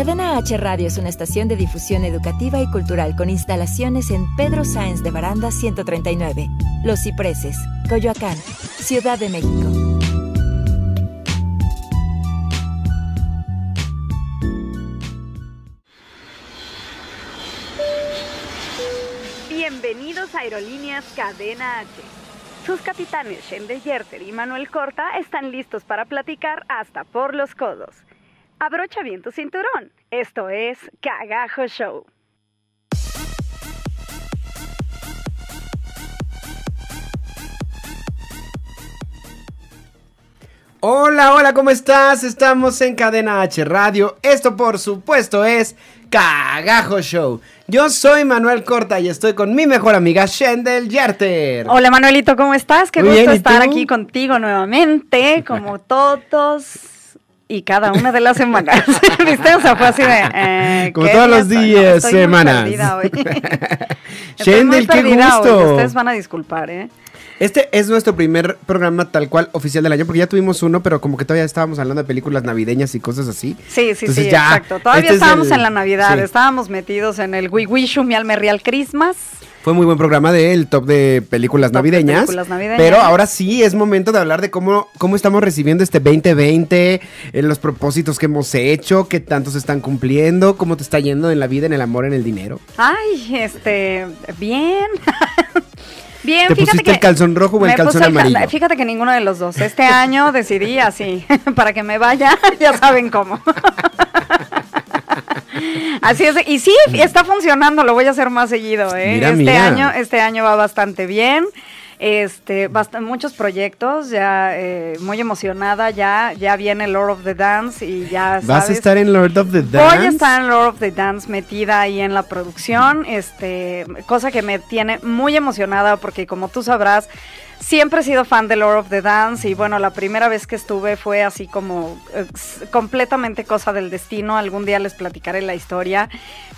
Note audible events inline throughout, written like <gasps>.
Cadena H Radio es una estación de difusión educativa y cultural con instalaciones en Pedro Sáenz de Baranda 139, Los Cipreses, Coyoacán, Ciudad de México. Bienvenidos a Aerolíneas Cadena H. Sus capitanes Shende Yerter y Manuel Corta están listos para platicar hasta por los codos. Abrocha bien tu cinturón. Esto es Cagajo Show. Hola, hola, ¿cómo estás? Estamos en Cadena H Radio. Esto, por supuesto, es Cagajo Show. Yo soy Manuel Corta y estoy con mi mejor amiga Shendel Yarter. Hola, Manuelito, ¿cómo estás? Qué Muy gusto bien, ¿y estar aquí contigo nuevamente, como <laughs> todos y cada una de las semanas. <laughs> ¿Viste? O sea, fue así de. eh, Como ¿qué todos los soy? No, días, estoy muy semanas. perdida hoy. <laughs> Estoy muy Shendel, qué perdida hoy, gusto. Ustedes van a disculpar, ¿eh? Este es nuestro primer programa tal cual oficial del año, porque ya tuvimos uno, pero como que todavía estábamos hablando de películas navideñas y cosas así. Sí, sí, Entonces sí, ya, exacto. Todavía este es estábamos el- en la Navidad, sí. estábamos metidos en el We Wish You Me Alme Real Christmas. Fue muy buen programa del top de películas Top de películas navideñas. Pero ahora sí es momento de hablar de cómo, cómo estamos recibiendo este 2020, eh, los propósitos que hemos hecho, qué tanto se están cumpliendo, cómo te está yendo en la vida, en el amor, en el dinero. Ay, este, bien. <laughs> bien, ¿Te fíjate pusiste que el calzón rojo o el calzón el? Fíjate que ninguno de los dos. Este año <laughs> decidí así, <laughs> para que me vaya, <laughs> ya saben cómo. Así es, y sí, está funcionando, lo voy a hacer más seguido, ¿eh? Mira, este mira. año, este año va bastante bien. Este, muchos proyectos, ya eh, muy emocionada, ya, ya viene Lord of the Dance y ya ¿Vas a estar en Lord of the Dance? Voy a estar en Lord of the Dance metida ahí en la producción, este, cosa que me tiene muy emocionada porque como tú sabrás, siempre he sido fan de Lord of the Dance y bueno, la primera vez que estuve fue así como completamente cosa del destino, algún día les platicaré la historia,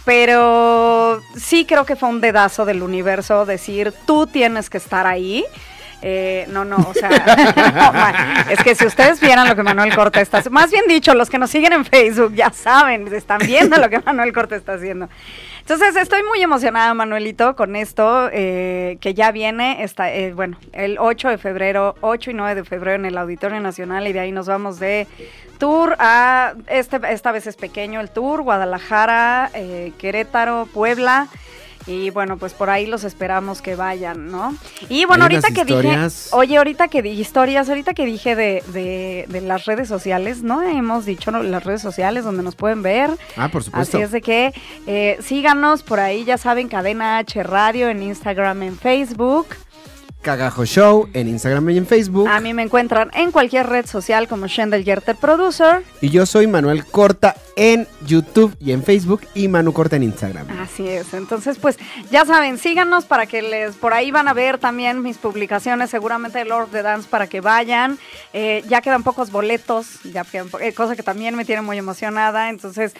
pero sí creo que fue un dedazo del universo decir, tú tienes que estar ahí. Eh, no, no, o sea, <laughs> es que si ustedes vieran lo que Manuel Corta está haciendo, más bien dicho, los que nos siguen en Facebook ya saben, están viendo lo que Manuel Corta está haciendo. Entonces, estoy muy emocionada, Manuelito, con esto eh, que ya viene, está, eh, bueno, el 8 de febrero, 8 y 9 de febrero en el Auditorio Nacional y de ahí nos vamos de tour a, este, esta vez es pequeño el tour, Guadalajara, eh, Querétaro, Puebla. Y bueno, pues por ahí los esperamos que vayan, ¿no? Y bueno, ahorita que historias. dije, oye, ahorita que dije historias, ahorita que dije de, de, de las redes sociales, ¿no? Hemos dicho ¿no? las redes sociales donde nos pueden ver. Ah, por supuesto. Así es de que eh, síganos por ahí, ya saben, Cadena H Radio en Instagram, en Facebook. Cagajo Show en Instagram y en Facebook. A mí me encuentran en cualquier red social como Shendel Yerter Producer. Y yo soy Manuel Corta en YouTube y en Facebook y Manu Corta en Instagram. Así es, entonces pues ya saben, síganos para que les, por ahí van a ver también mis publicaciones, seguramente de Lord of the Dance para que vayan, Eh, ya quedan pocos boletos, ya quedan po- eh, cosa que también me tiene muy emocionada, entonces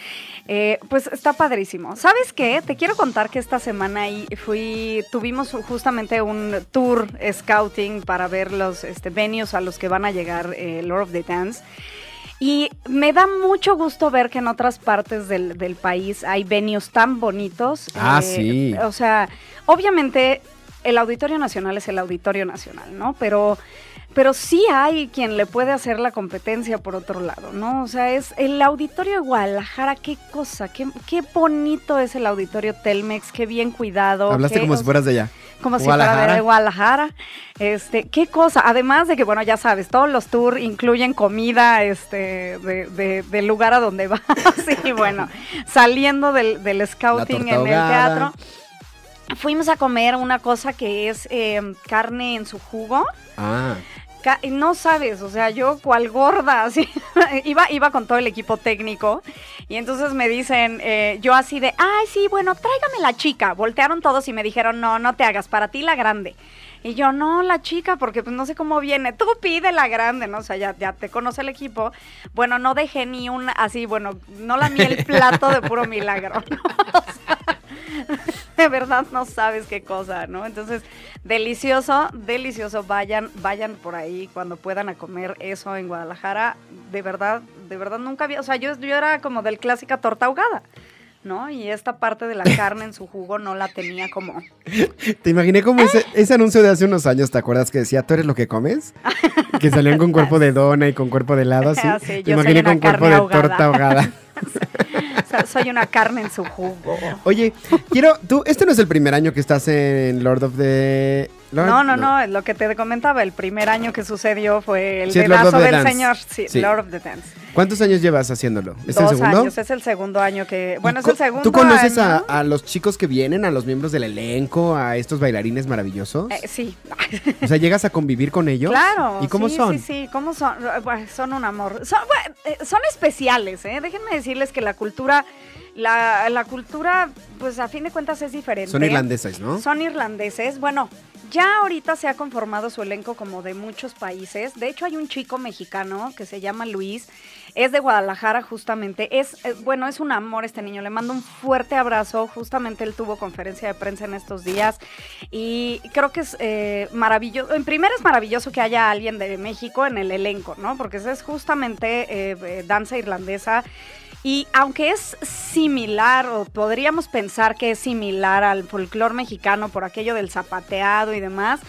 eh, pues está padrísimo. ¿Sabes qué? Te quiero contar que esta semana ahí fui, tuvimos justamente un tour scouting para ver los este, venues a los que van a llegar eh, Lord of the Dance. Y me da mucho gusto ver que en otras partes del, del país hay venues tan bonitos. Ah, sí. O sea, obviamente el Auditorio Nacional es el Auditorio Nacional, ¿no? Pero, pero sí hay quien le puede hacer la competencia por otro lado, ¿no? O sea, es el Auditorio de Guadalajara, qué cosa, qué, qué bonito es el Auditorio Telmex, qué bien cuidado. Hablaste qué- como si fueras de allá. Como si fuera de Guadalajara. Este, qué cosa. Además de que, bueno, ya sabes, todos los tours incluyen comida, este, de, de- del lugar a donde <laughs> vas. y bueno, saliendo del, del scouting en el teatro. Fuimos a comer una cosa que es eh, carne en su jugo. Ah. No sabes, o sea, yo cual gorda, <laughs> así, iba, iba con todo el equipo técnico y entonces me dicen, eh, yo así de, ay, sí, bueno, tráigame la chica. Voltearon todos y me dijeron, no, no te hagas, para ti la grande. Y yo, no, la chica, porque pues no sé cómo viene. Tú pide la grande, ¿no? O sea, ya, ya te conoce el equipo. Bueno, no dejé ni un, así, bueno, no la el plato de puro milagro, ¿no? <laughs> O sea, de verdad no sabes qué cosa, ¿no? Entonces, delicioso, delicioso. Vayan, vayan por ahí cuando puedan a comer eso en Guadalajara. De verdad, de verdad nunca había, o sea, yo, yo era como del clásica torta ahogada. ¿No? Y esta parte de la carne en su jugo no la tenía como... Te imaginé como ese, ese anuncio de hace unos años, ¿te acuerdas que decía, tú eres lo que comes? Que salían con cuerpo de dona y con cuerpo de helado, así. <laughs> Ah, sí, Te imaginé con cuerpo de ahogada. torta ahogada. <laughs> O sea, soy una carne en su jugo. Oye, quiero, tú, este no es el primer año que estás en Lord of the... No, no, no, lo que te comentaba. El primer año que sucedió fue el Sí, dedazo del Dance. señor. Sí, Sí. Lord of the Dance. ¿Cuántos años llevas haciéndolo? ¿Es el Dos segundo? años, es el segundo año que... Bueno, es ¿Tú- el segundo ¿Tú conoces a, año. a los chicos que vienen, a los miembros del elenco, a estos bailarines maravillosos? Eh, sí, O sea, ¿llegas a convivir con ellos? claro. ¿Y cómo sí, son? Sí, sí, ¿cómo son? Eh, Son un amor. Son, eh, son especiales, ¿eh? Déjenme decirles que la cultura, la, la cultura, pues a fin de cuentas es diferente. Son irlandeses, ¿no? Son irlandeses. Bueno, ya ahorita se ha conformado su elenco como de muchos países. De hecho, hay un chico mexicano que se llama Luis. Es de Guadalajara, justamente. Es, eh, bueno, es un amor este niño. Le mando un fuerte abrazo. Justamente él tuvo conferencia de prensa en estos días. Y creo que es eh, maravilloso. En primero es maravilloso que haya alguien de México en el elenco, ¿no? Porque es justamente eh, danza irlandesa. Y aunque es similar, o podríamos pensar que es similar al folclore mexicano por aquello del zapateado y demás,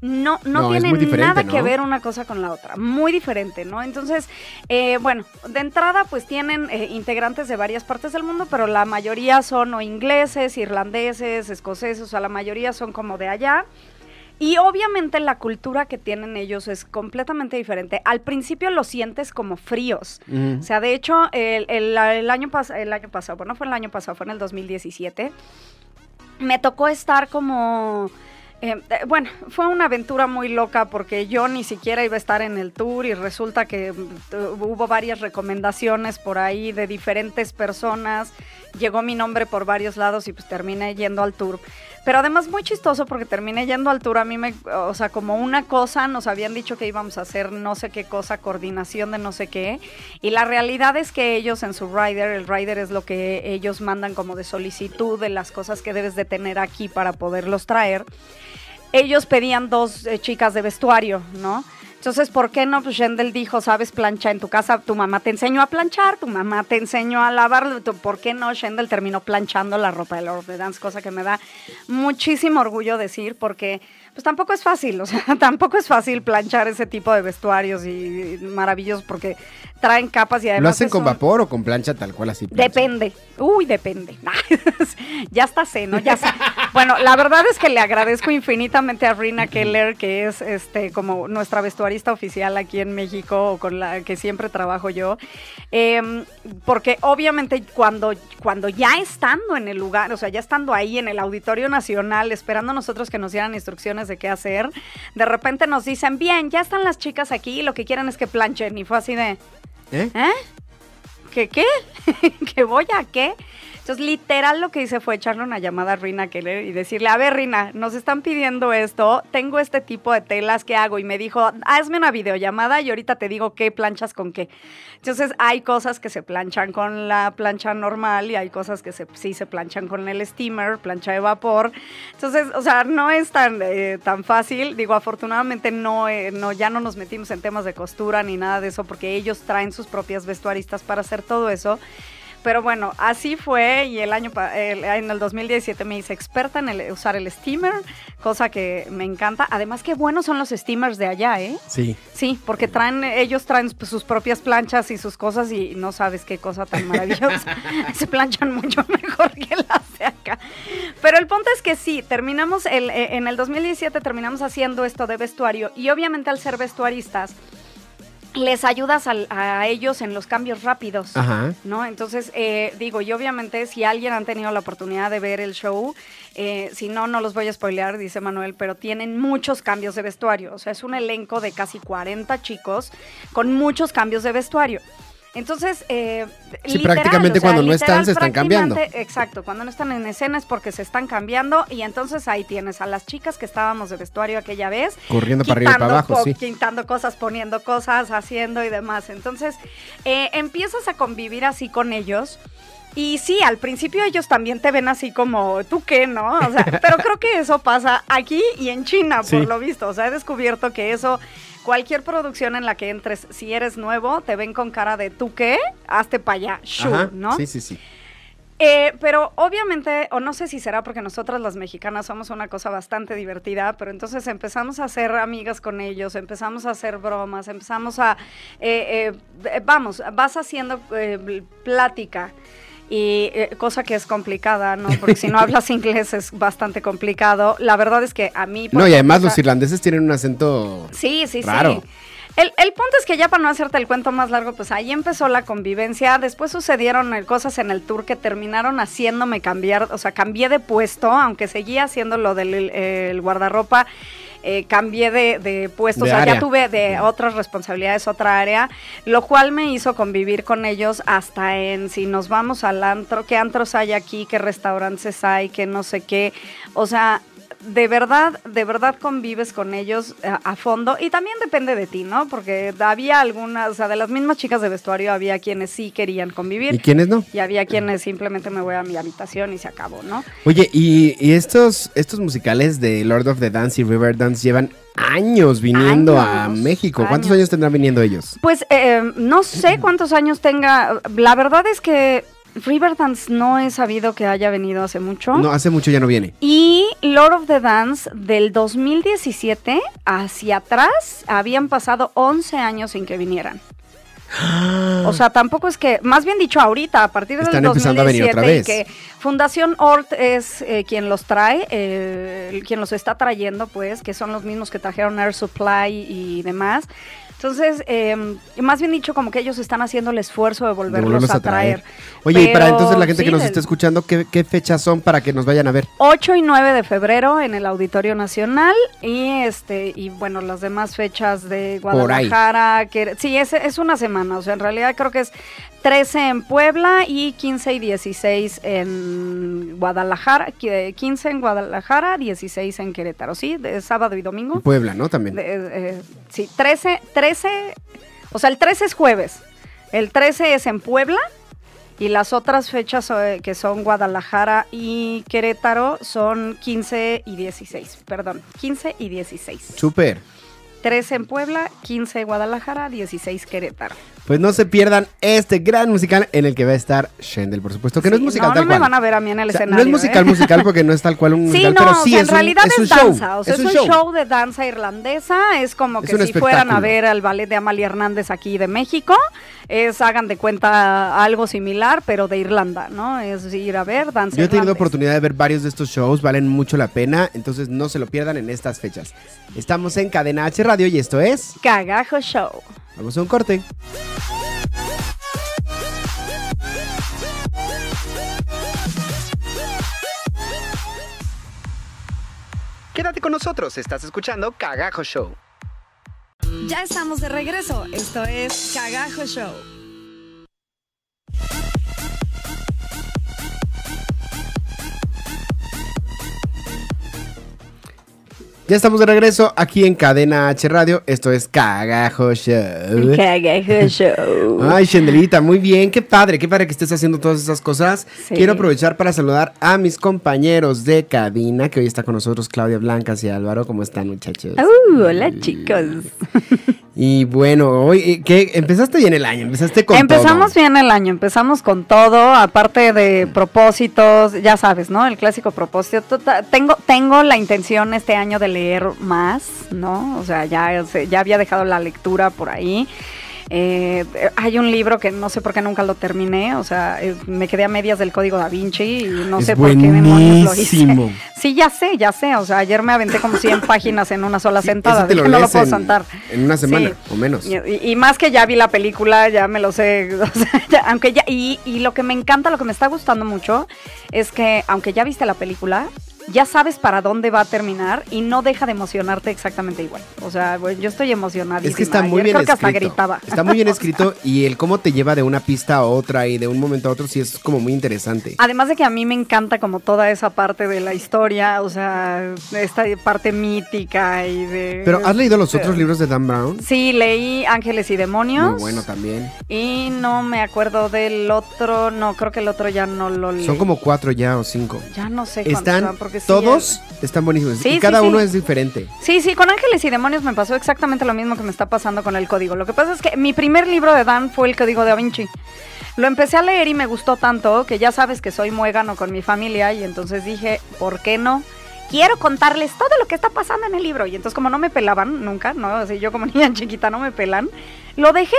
no, no, tiene nada ¿no? que ver una cosa con la otra. Muy diferente, ¿no? Entonces, eh, bueno, de entrada, pues tienen eh, integrantes de varias partes del mundo, pero la mayoría son o ingleses, irlandeses, escoceses, o sea, la mayoría son como de allá. Y obviamente la cultura que tienen ellos es completamente diferente. Al principio lo sientes como fríos. O sea, de hecho, el, el- el año, pas- el año pasado, bueno, no fue el año pasado, fue en el 2017, me tocó estar como... eh, eh, bueno, fue una aventura muy loca porque yo ni siquiera iba a estar en el tour y resulta que mm, hubo varias recomendaciones por ahí de diferentes personas. Llegó mi nombre por varios lados y pues terminé yendo al tour. Pero además muy chistoso porque terminé yendo al tour. A mí me, o sea, como una cosa, nos habían dicho que íbamos a hacer no sé qué cosa, coordinación de no sé qué. Y la realidad es que ellos en su rider, el rider es lo que ellos mandan como de solicitud de las cosas que debes de tener aquí para poderlos traer. Ellos pedían dos eh, chicas de vestuario, ¿no? Entonces, ¿por qué no? Pues Shendel dijo, sabes plancha en tu casa, tu mamá te enseñó a planchar, tu mamá te enseñó a lavar, ¿por qué no? Shendel terminó planchando la ropa de Lord of Dance, cosa que me da muchísimo orgullo decir, porque pues tampoco es fácil, o sea, <laughs> tampoco es fácil planchar ese tipo de vestuarios y, maravillosos porque traen capas y además... ¿Lo hacen con vapor o con plancha tal cual así? plancha? Depende. Uy, depende. <laughs> ya está sé, ¿no? Ya sé. Bueno, la verdad es que le agradezco infinitamente a Rina Keller, que es este como nuestra vestuarista oficial aquí en México, o con la que siempre trabajo yo. Em, porque obviamente cuando, cuando ya estando en el lugar, o sea, ya estando ahí en el Auditorio Nacional, esperando a nosotros que nos dieran instrucciones de qué hacer, de repente nos dicen, bien, ya están las chicas aquí, lo que quieren es que planchen. Y fue así de, ¿Eh? ¿Eh? ¿Qué qué? <laughs> ¿Que voy a qué? Entonces, literal lo que hice fue echarle una llamada a Rina Keller y decirle, a ver, Rina, nos están pidiendo esto, tengo este tipo de telas, ¿qué hago? Y me dijo, hazme una videollamada y ahorita te digo qué planchas con qué. Entonces, hay cosas que se planchan con la plancha normal y hay cosas que se, sí se planchan con el steamer, plancha de vapor. Entonces, o sea, no es tan, eh, tan fácil. Digo, afortunadamente no, eh, no, ya no nos metimos en temas de costura ni nada de eso porque ellos traen sus propias vestuaristas para hacer todo eso. Pero bueno, así fue y el año el- en el 2017 me hice experta en el- usar el steamer, cosa que me encanta. Además, qué buenos son los steamers de allá, ¿eh? Sí. Sí, porque traen, ellos traen pues, sus propias planchas y sus cosas y no sabes qué cosa tan maravillosa. <laughs> <laughs> Se planchan mucho mejor que las de acá. Pero el punto es que sí, terminamos el, eh, en el 2017 terminamos haciendo esto de vestuario y obviamente al ser vestuaristas les ayudas al- a ellos en los cambios rápidos. Ajá. ¿no? Entonces, eh, digo, y obviamente si alguien han tenido la oportunidad de ver el show, eh, si no, no los voy a spoilear, dice Manuel, pero tienen muchos cambios de vestuario. O sea, es un elenco de casi 40 chicos con muchos cambios de vestuario. Entonces, eh, Sí, literal, prácticamente o sea, cuando no están, literal, se están cambiando. Exacto, cuando no están en escena es porque se están cambiando y entonces ahí tienes a las chicas que estábamos de vestuario aquella vez. Corriendo para arriba y para abajo, sí. Quitando cosas, poniendo cosas, haciendo y demás. Entonces, eh, empiezas a convivir así con ellos. Y sí, al principio ellos también te ven así como, ¿tú qué, no? O sea, <laughs> pero creo que eso pasa aquí y en China, Sí. por lo visto. O sea, he descubierto que eso, cualquier producción en la que entres, si eres nuevo, te ven con cara de, ¿tú qué? Hazte para allá, Ajá, ¿no? Sí, sí, sí. Eh, pero obviamente, o no sé si será porque nosotras las mexicanas somos una cosa bastante divertida, pero entonces empezamos a hacer amigas con ellos, empezamos a hacer bromas, empezamos a, eh, eh, vamos, vas haciendo plática. Y eh, cosa que es complicada, ¿no? Porque si no hablas <laughs> inglés es bastante complicado. La verdad es que a mí... No, y además los irlandeses tienen un acento... Sí, sí, Raro. sí. El, el punto es que ya para no hacerte el cuento más largo, pues ahí empezó la convivencia. Después sucedieron eh, cosas en el tour que terminaron haciéndome cambiar, o sea, cambié de puesto, aunque seguía haciendo lo del eh, el guardarropa. Eh, cambié de, de puesto, De o sea, área. ya tuve de otras responsabilidades, otra área, lo cual me hizo convivir con ellos hasta en si nos vamos al antro, qué antros hay aquí, qué restaurantes hay, qué no sé qué. O sea, de verdad, de verdad convives con ellos a, a fondo y también depende de ti, ¿no? Porque había algunas, o sea, de las mismas chicas de vestuario había quienes sí querían convivir ¿Y quiénes no? y había quienes simplemente me voy a mi habitación y se acabó, ¿no? Oye, y, y estos, estos musicales de Lord of the Dance y Riverdance llevan años viniendo a México. ¿Cuántos años. años tendrán viniendo ellos? Pues eh, no sé cuántos años tenga. La verdad es que Riverdance no he sabido que haya venido hace mucho. No, hace mucho ya no viene. Y Lord of the Dance del 2017 hacia atrás habían pasado 11 años sin que vinieran. <gasps> O sea, tampoco es que, más bien dicho, ahorita, a partir del Están empezando a venir 2017, otra vez. que Fundación Ort es eh, quien los trae, eh, quien los está trayendo, pues, que son los mismos que trajeron Air Supply y demás. Entonces, eh, más bien dicho, como que ellos están haciendo el esfuerzo de de volverlos, a traer. Oye, y para entonces la gente que nos del- está escuchando, ¿qué, qué fechas son para que nos vayan a ver? 8 y 9 de febrero en el Auditorio Nacional y este y bueno, las demás fechas de. Guadalajara, que sí, es, es una semana, o sea, en realidad creo que es 13 en Puebla y 15 y 16 en Guadalajara, que- 15 en Guadalajara, 16 en Querétaro, ¿sí? De sábado y domingo. Puebla, ¿no? También. De- eh, sí, 13, 13, o sea, el 13 es jueves, el 13 es en Puebla y las otras fechas eh, que son Guadalajara y Querétaro son 15 y 16, perdón, 15 y 16. Súper. 13 en Puebla, 15 Guadalajara, 16 Querétaro. Pues no se pierdan este gran musical en el que va a estar Shendel, por supuesto. Que no es musical no, tal no me cual. van a ver a mí en el O sea, escenario. no es musical, ¿eh? musical porque no es tal cual un <laughs> Sí, musical, no, pero o sí sea, es en un, realidad es es, un show. danza, o sea, es, un show. de danza irlandesa, es como que si fueran a ver al ballet de Amalia Hernández aquí de México, es, hagan de cuenta, algo similar, pero de Irlanda, ¿no? Es ir a ver danza Yo he tenido oportunidad de ver varios de estos shows, valen mucho la pena, entonces no se lo pierdan en estas fechas. Estamos en Cadena H Radio y esto es... Cagajo Show. Vamos a un corte. Quédate con nosotros, estás escuchando Cagajo Show. Ya estamos de regreso, esto es Cagajo Show. Ya estamos de regreso aquí en Cadena H Radio, esto es Cagajo Show. Cagajo Show. Ay, Shendelita, muy bien, qué padre, qué padre que estés haciendo todas esas cosas. Sí. Quiero aprovechar para saludar a mis compañeros de cabina, que hoy está con nosotros Claudia Blancas y Álvaro. ¿Cómo están, muchachos? Uh, hola chicos. Y bueno, hoy, eh, ¿qué? Empezaste bien el año, empezaste con empezamos todo. bien el año, empezamos con todo, aparte de propósitos, ya sabes, ¿no? El clásico propósito. Tota- Tengo, tengo la intención este año de leer más, ¿no? O sea, ya, ya había dejado la lectura por ahí. Eh, hay un libro que no sé por qué nunca lo terminé, o sea, eh, me quedé a medias del código da Vinci y no Es sé por qué demonios lo hice. <laughs> Sí, ya sé, ya sé, o sea, ayer me aventé como 100 <laughs> páginas en una sola Sí, sentada, dije, lo no lo puedo en- saltar. En una semana Sí. o menos. Y, y- y más que ya vi la película, ya me lo sé. <laughs> o sea, ya- aunque ya, y, y lo que me encanta, lo que me está gustando mucho, es que aunque ya viste la película, ya sabes para dónde va a terminar y no deja de emocionarte exactamente igual. O sea, yo estoy emocionadísima. Es que está muy Ayer bien creo que hasta escrito. gritaba. Está muy bien escrito <laughs> y el cómo te lleva de una pista a otra y de un momento a otro sí es como muy interesante. Además de que a mí me encanta como toda esa parte de la historia, o sea, esta parte mítica y de... Pero ¿has leído los otros libros de Dan Brown? Sí, leí Ángeles y Demonios. Muy bueno también. Y no me acuerdo del otro, no, creo que el otro ya no lo leí. Son como cuatro ya o cinco. Ya no sé cuántos Están van, sí, todos están buenísimos Sí, y cada sí. uno es diferente. Sí, sí, con Ángeles y Demonios me pasó exactamente lo mismo que me está pasando con el código. Lo que pasa es que mi primer libro de Dan fue el Código de Da Vinci. Lo empecé a leer y me gustó tanto que ya sabes que soy muégano con mi familia y entonces dije, ¿por qué no? Quiero contarles todo lo que está pasando en el libro. Y entonces como no me pelaban nunca, ¿no? Así yo como <laughs> niña chiquita no me pelan, lo dejé.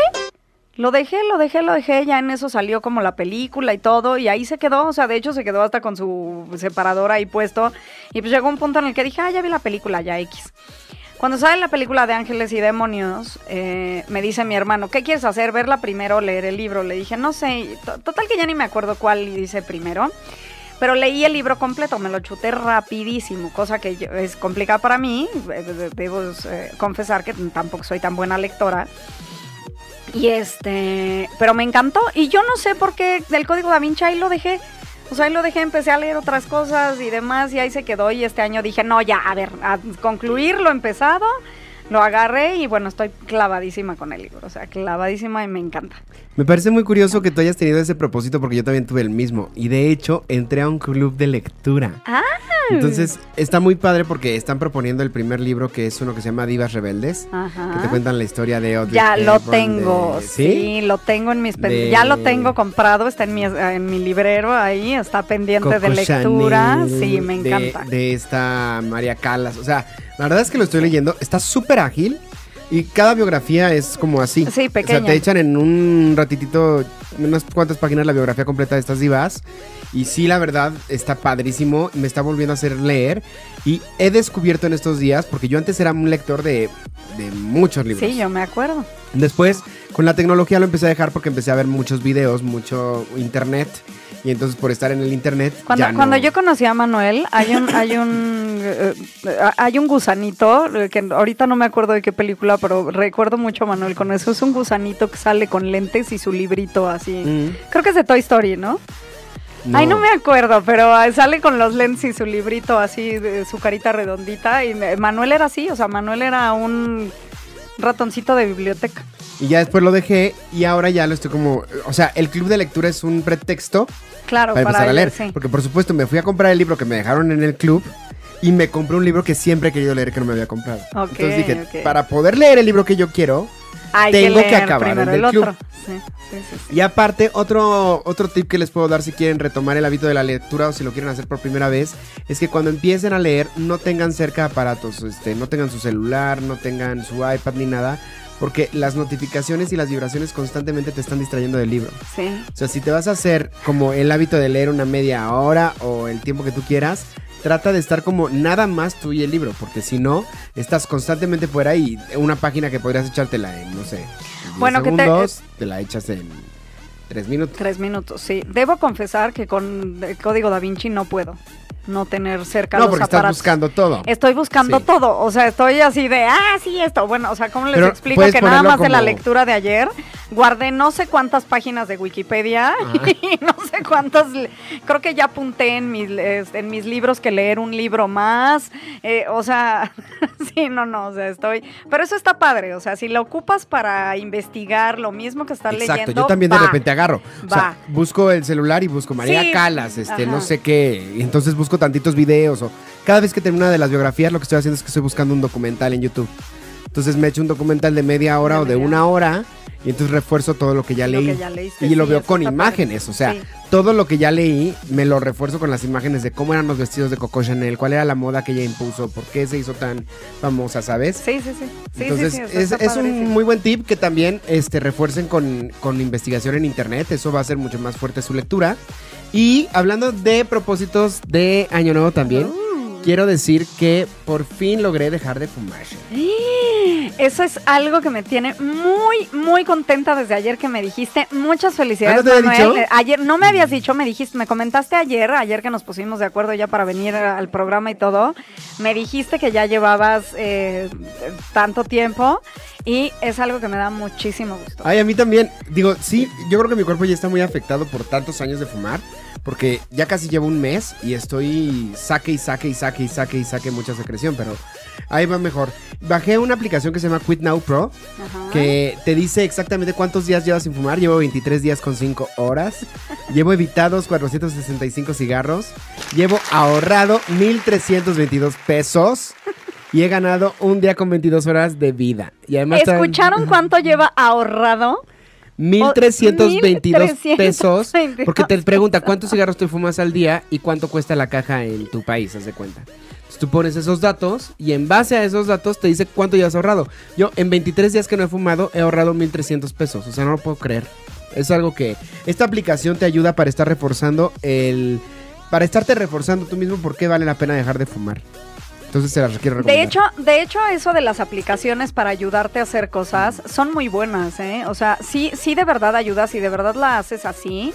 Lo dejé, lo dejé, lo dejé, ya en eso salió como la película y todo, y ahí se quedó, o sea, de hecho se quedó hasta con su separador ahí puesto, y pues llegó un punto en el que dije, ah, ya vi la película, ya X. Cuando sale la película de Ángeles y Demonios, eh, me dice mi hermano, ¿qué quieres hacer? ¿Verla primero o leer el libro? Le dije, no sé, y to- total que ya ni me acuerdo cuál dice primero. Pero leí el libro completo, me lo chuté rapidísimo, cosa que es complicada para mí. eh, de- Debo eh, confesar que tampoco soy tan buena lectora. Y este, pero me encantó. Y yo no sé por qué del código da Vinci ahí lo dejé. O sea, ahí lo dejé, empecé a leer otras cosas y demás, y ahí se quedó. Y este año dije, no, ya, a ver, a concluir lo empezado, lo agarré y bueno, estoy clavadísima con el libro. O sea, clavadísima y me encanta. Me parece muy curioso que tú hayas tenido ese propósito porque yo también tuve el mismo. Y de hecho, entré a un club de lectura. ¡Ah! Entonces, está muy padre porque están proponiendo el primer libro que es uno que se llama Divas Rebeldes. Ajá. Que te cuentan la historia de Audrey Ya lo tengo, de- sí, lo tengo en mis pen- De- ya lo tengo comprado, está en mi en mi librero ahí, está pendiente de lectura, Chanel, sí, me de- encanta. De, esta María Calas. O sea, la verdad es que lo estoy leyendo. Está súper ágil. Y cada biografía es como así. Sí, O sea, pequeña. te echan en un ratitito, unas cuantas páginas la biografía completa de estas divas. Y sí, la verdad, está padrísimo. Me está volviendo a hacer leer. Y he descubierto en estos días, porque yo antes era un lector de, de muchos libros. Sí, yo me acuerdo. Después, con la tecnología lo empecé a dejar porque empecé a ver muchos videos, mucho internet. Y entonces por estar en el internet. Cuando, ya no- cuando yo conocí a Manuel, hay un, hay un, eh, eh, hay un gusanito, eh, que ahorita no me acuerdo de qué película, pero recuerdo mucho a Manuel con eso. Es un gusanito que sale con lentes y su librito así. Mm, Creo que es de Toy Story, ¿no? Ay, no me acuerdo, pero ah, sale con los lentes y su librito así, de su carita redondita. Y Manuel era así, o sea, Manuel era un ratoncito de biblioteca. Y ya después lo dejé y ahora ya lo estoy como... O sea, el club de lectura es un pretexto Claro, para para, empezar a leer. sí. Porque por supuesto me fui a comprar el libro que me dejaron en el club y me compré un libro que siempre he querido leer que no me había comprado. Entonces dije, para poder leer el libro que yo quiero... Hay tengo que leer acabar el del el club. otro. Sí, sí, sí, sí. Y aparte, otro, otro tip que les puedo dar si quieren retomar el hábito de la lectura o si lo quieren hacer por primera vez, es que cuando empiecen a leer no tengan cerca aparatos, este, no tengan su celular, no tengan su iPad ni nada, porque las notificaciones y las vibraciones constantemente te están distrayendo del libro. Sí. O sea, si te vas a hacer como el hábito de leer una media hora o el tiempo que tú quieras, trata de estar como nada más tú y el libro, porque si no, estás constantemente fuera y una página que podrías echártela en, no sé, 10 Bueno, que te- segundos, te la echas en 3 minutos. Tres minutos, sí. Debo confesar que con el código da Vinci no puedo no tener cerca No, los porque estás buscando todo. Estoy buscando Sí. todo, o sea, estoy así de, ah, sí, esto. Bueno, o sea, ¿cómo les Pero explico que nada más de la lectura de ayer guardé no sé cuántas páginas de Wikipedia <laughs> y no sé cuántas, creo que ya apunté en mis, este, en mis libros que leer un libro más, eh, o sea, <laughs> sí, no, no, o sea, estoy, pero eso está padre, o sea, si lo ocupas para investigar lo mismo que estás Exacto, leyendo, yo también de va. repente agarro. O sea, Va. busco el celular y busco María Sí, Calas, este, no sé qué. Y entonces busco tantitos videos. O cada vez que termino una de las biografías, lo que estoy haciendo es que estoy buscando un documental en YouTube. Entonces me echo un documental de media hora De o de una hora. Y entonces refuerzo todo lo que ya Lo leí. que ya leíste, y lo veo con imágenes. padre. O sea, Sí. todo lo que ya leí me lo refuerzo con las imágenes de cómo eran los vestidos de Coco Chanel, cuál era la moda que ella impuso, por qué se hizo tan famosa, ¿sabes? Sí, sí, sí. Sí, Entonces, es, un muy buen tip que también este, refuercen con, con investigación en internet. Eso va a hacer mucho más fuerte su lectura. Y hablando de propósitos de Año Nuevo también, Uh. Quiero decir que por fin logré dejar de fumar. Eso es algo que me tiene muy, muy contenta desde ayer que me dijiste. Muchas felicidades, ¿Ah, no te había Manuel. dicho? Eh, Ayer no me habías dicho, me dijiste, me comentaste ayer, ayer que nos pusimos de acuerdo ya para venir al programa y todo. Me dijiste que ya llevabas eh, tanto tiempo y es algo que me da muchísimo gusto. Ay, a mí también. Digo, sí, yo creo que mi cuerpo ya está muy afectado por tantos años de fumar. Porque ya casi llevo un mes y estoy saque y saque y saque y saque y saque mucha secreción, pero ahí va mejor. Bajé una aplicación que se llama Quit Now Pro, Ajá. que te dice exactamente cuántos días llevas sin fumar. Llevo 23 días con 5 horas. Llevo evitados 465 cigarros. Llevo ahorrado 1.322 pesos. Y he ganado un día con 22 horas de vida. Y además... ¿Escucharon cuánto lleva ahorrado? 1322 1322 pesos. Porque te pregunta cuántos cigarros te fumas al día y cuánto cuesta la caja en tu país, haz de cuenta. Entonces tú pones esos datos y en base a esos datos te dice cuánto ya has ahorrado. Yo en 23 días que no he fumado he ahorrado 1300 pesos. O sea, no lo puedo creer. Es algo que esta aplicación te ayuda para estar reforzando el. Para estarte reforzando tú mismo por qué vale la pena dejar de fumar. Entonces se las quiero recomendar. De hecho, de hecho, eso de las aplicaciones para ayudarte a hacer cosas son muy buenas, ¿eh? O sea, sí, sí de verdad ayudas y de verdad la haces así.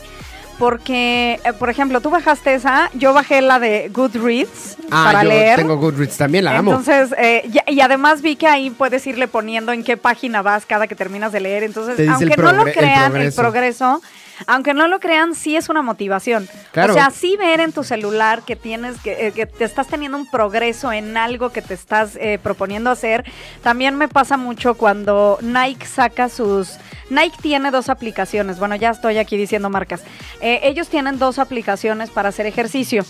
Porque, eh, por ejemplo, tú bajaste esa, yo bajé la de Goodreads ah, para yo leer. tengo Goodreads también, la amo. Entonces, eh, y, y además vi que ahí puedes irle poniendo en qué página vas cada que terminas de leer. Entonces, aunque no lo el crean, el progreso. Aunque no lo crean, sí es una motivación. Claro. O sea, sí ver en tu celular que tienes que, eh, que te estás teniendo un progreso en algo que te estás eh, proponiendo hacer. También me pasa mucho cuando Nike saca sus. Nike tiene dos aplicaciones. Bueno, ya estoy aquí diciendo marcas. Eh, ellos tienen dos aplicaciones para hacer ejercicio.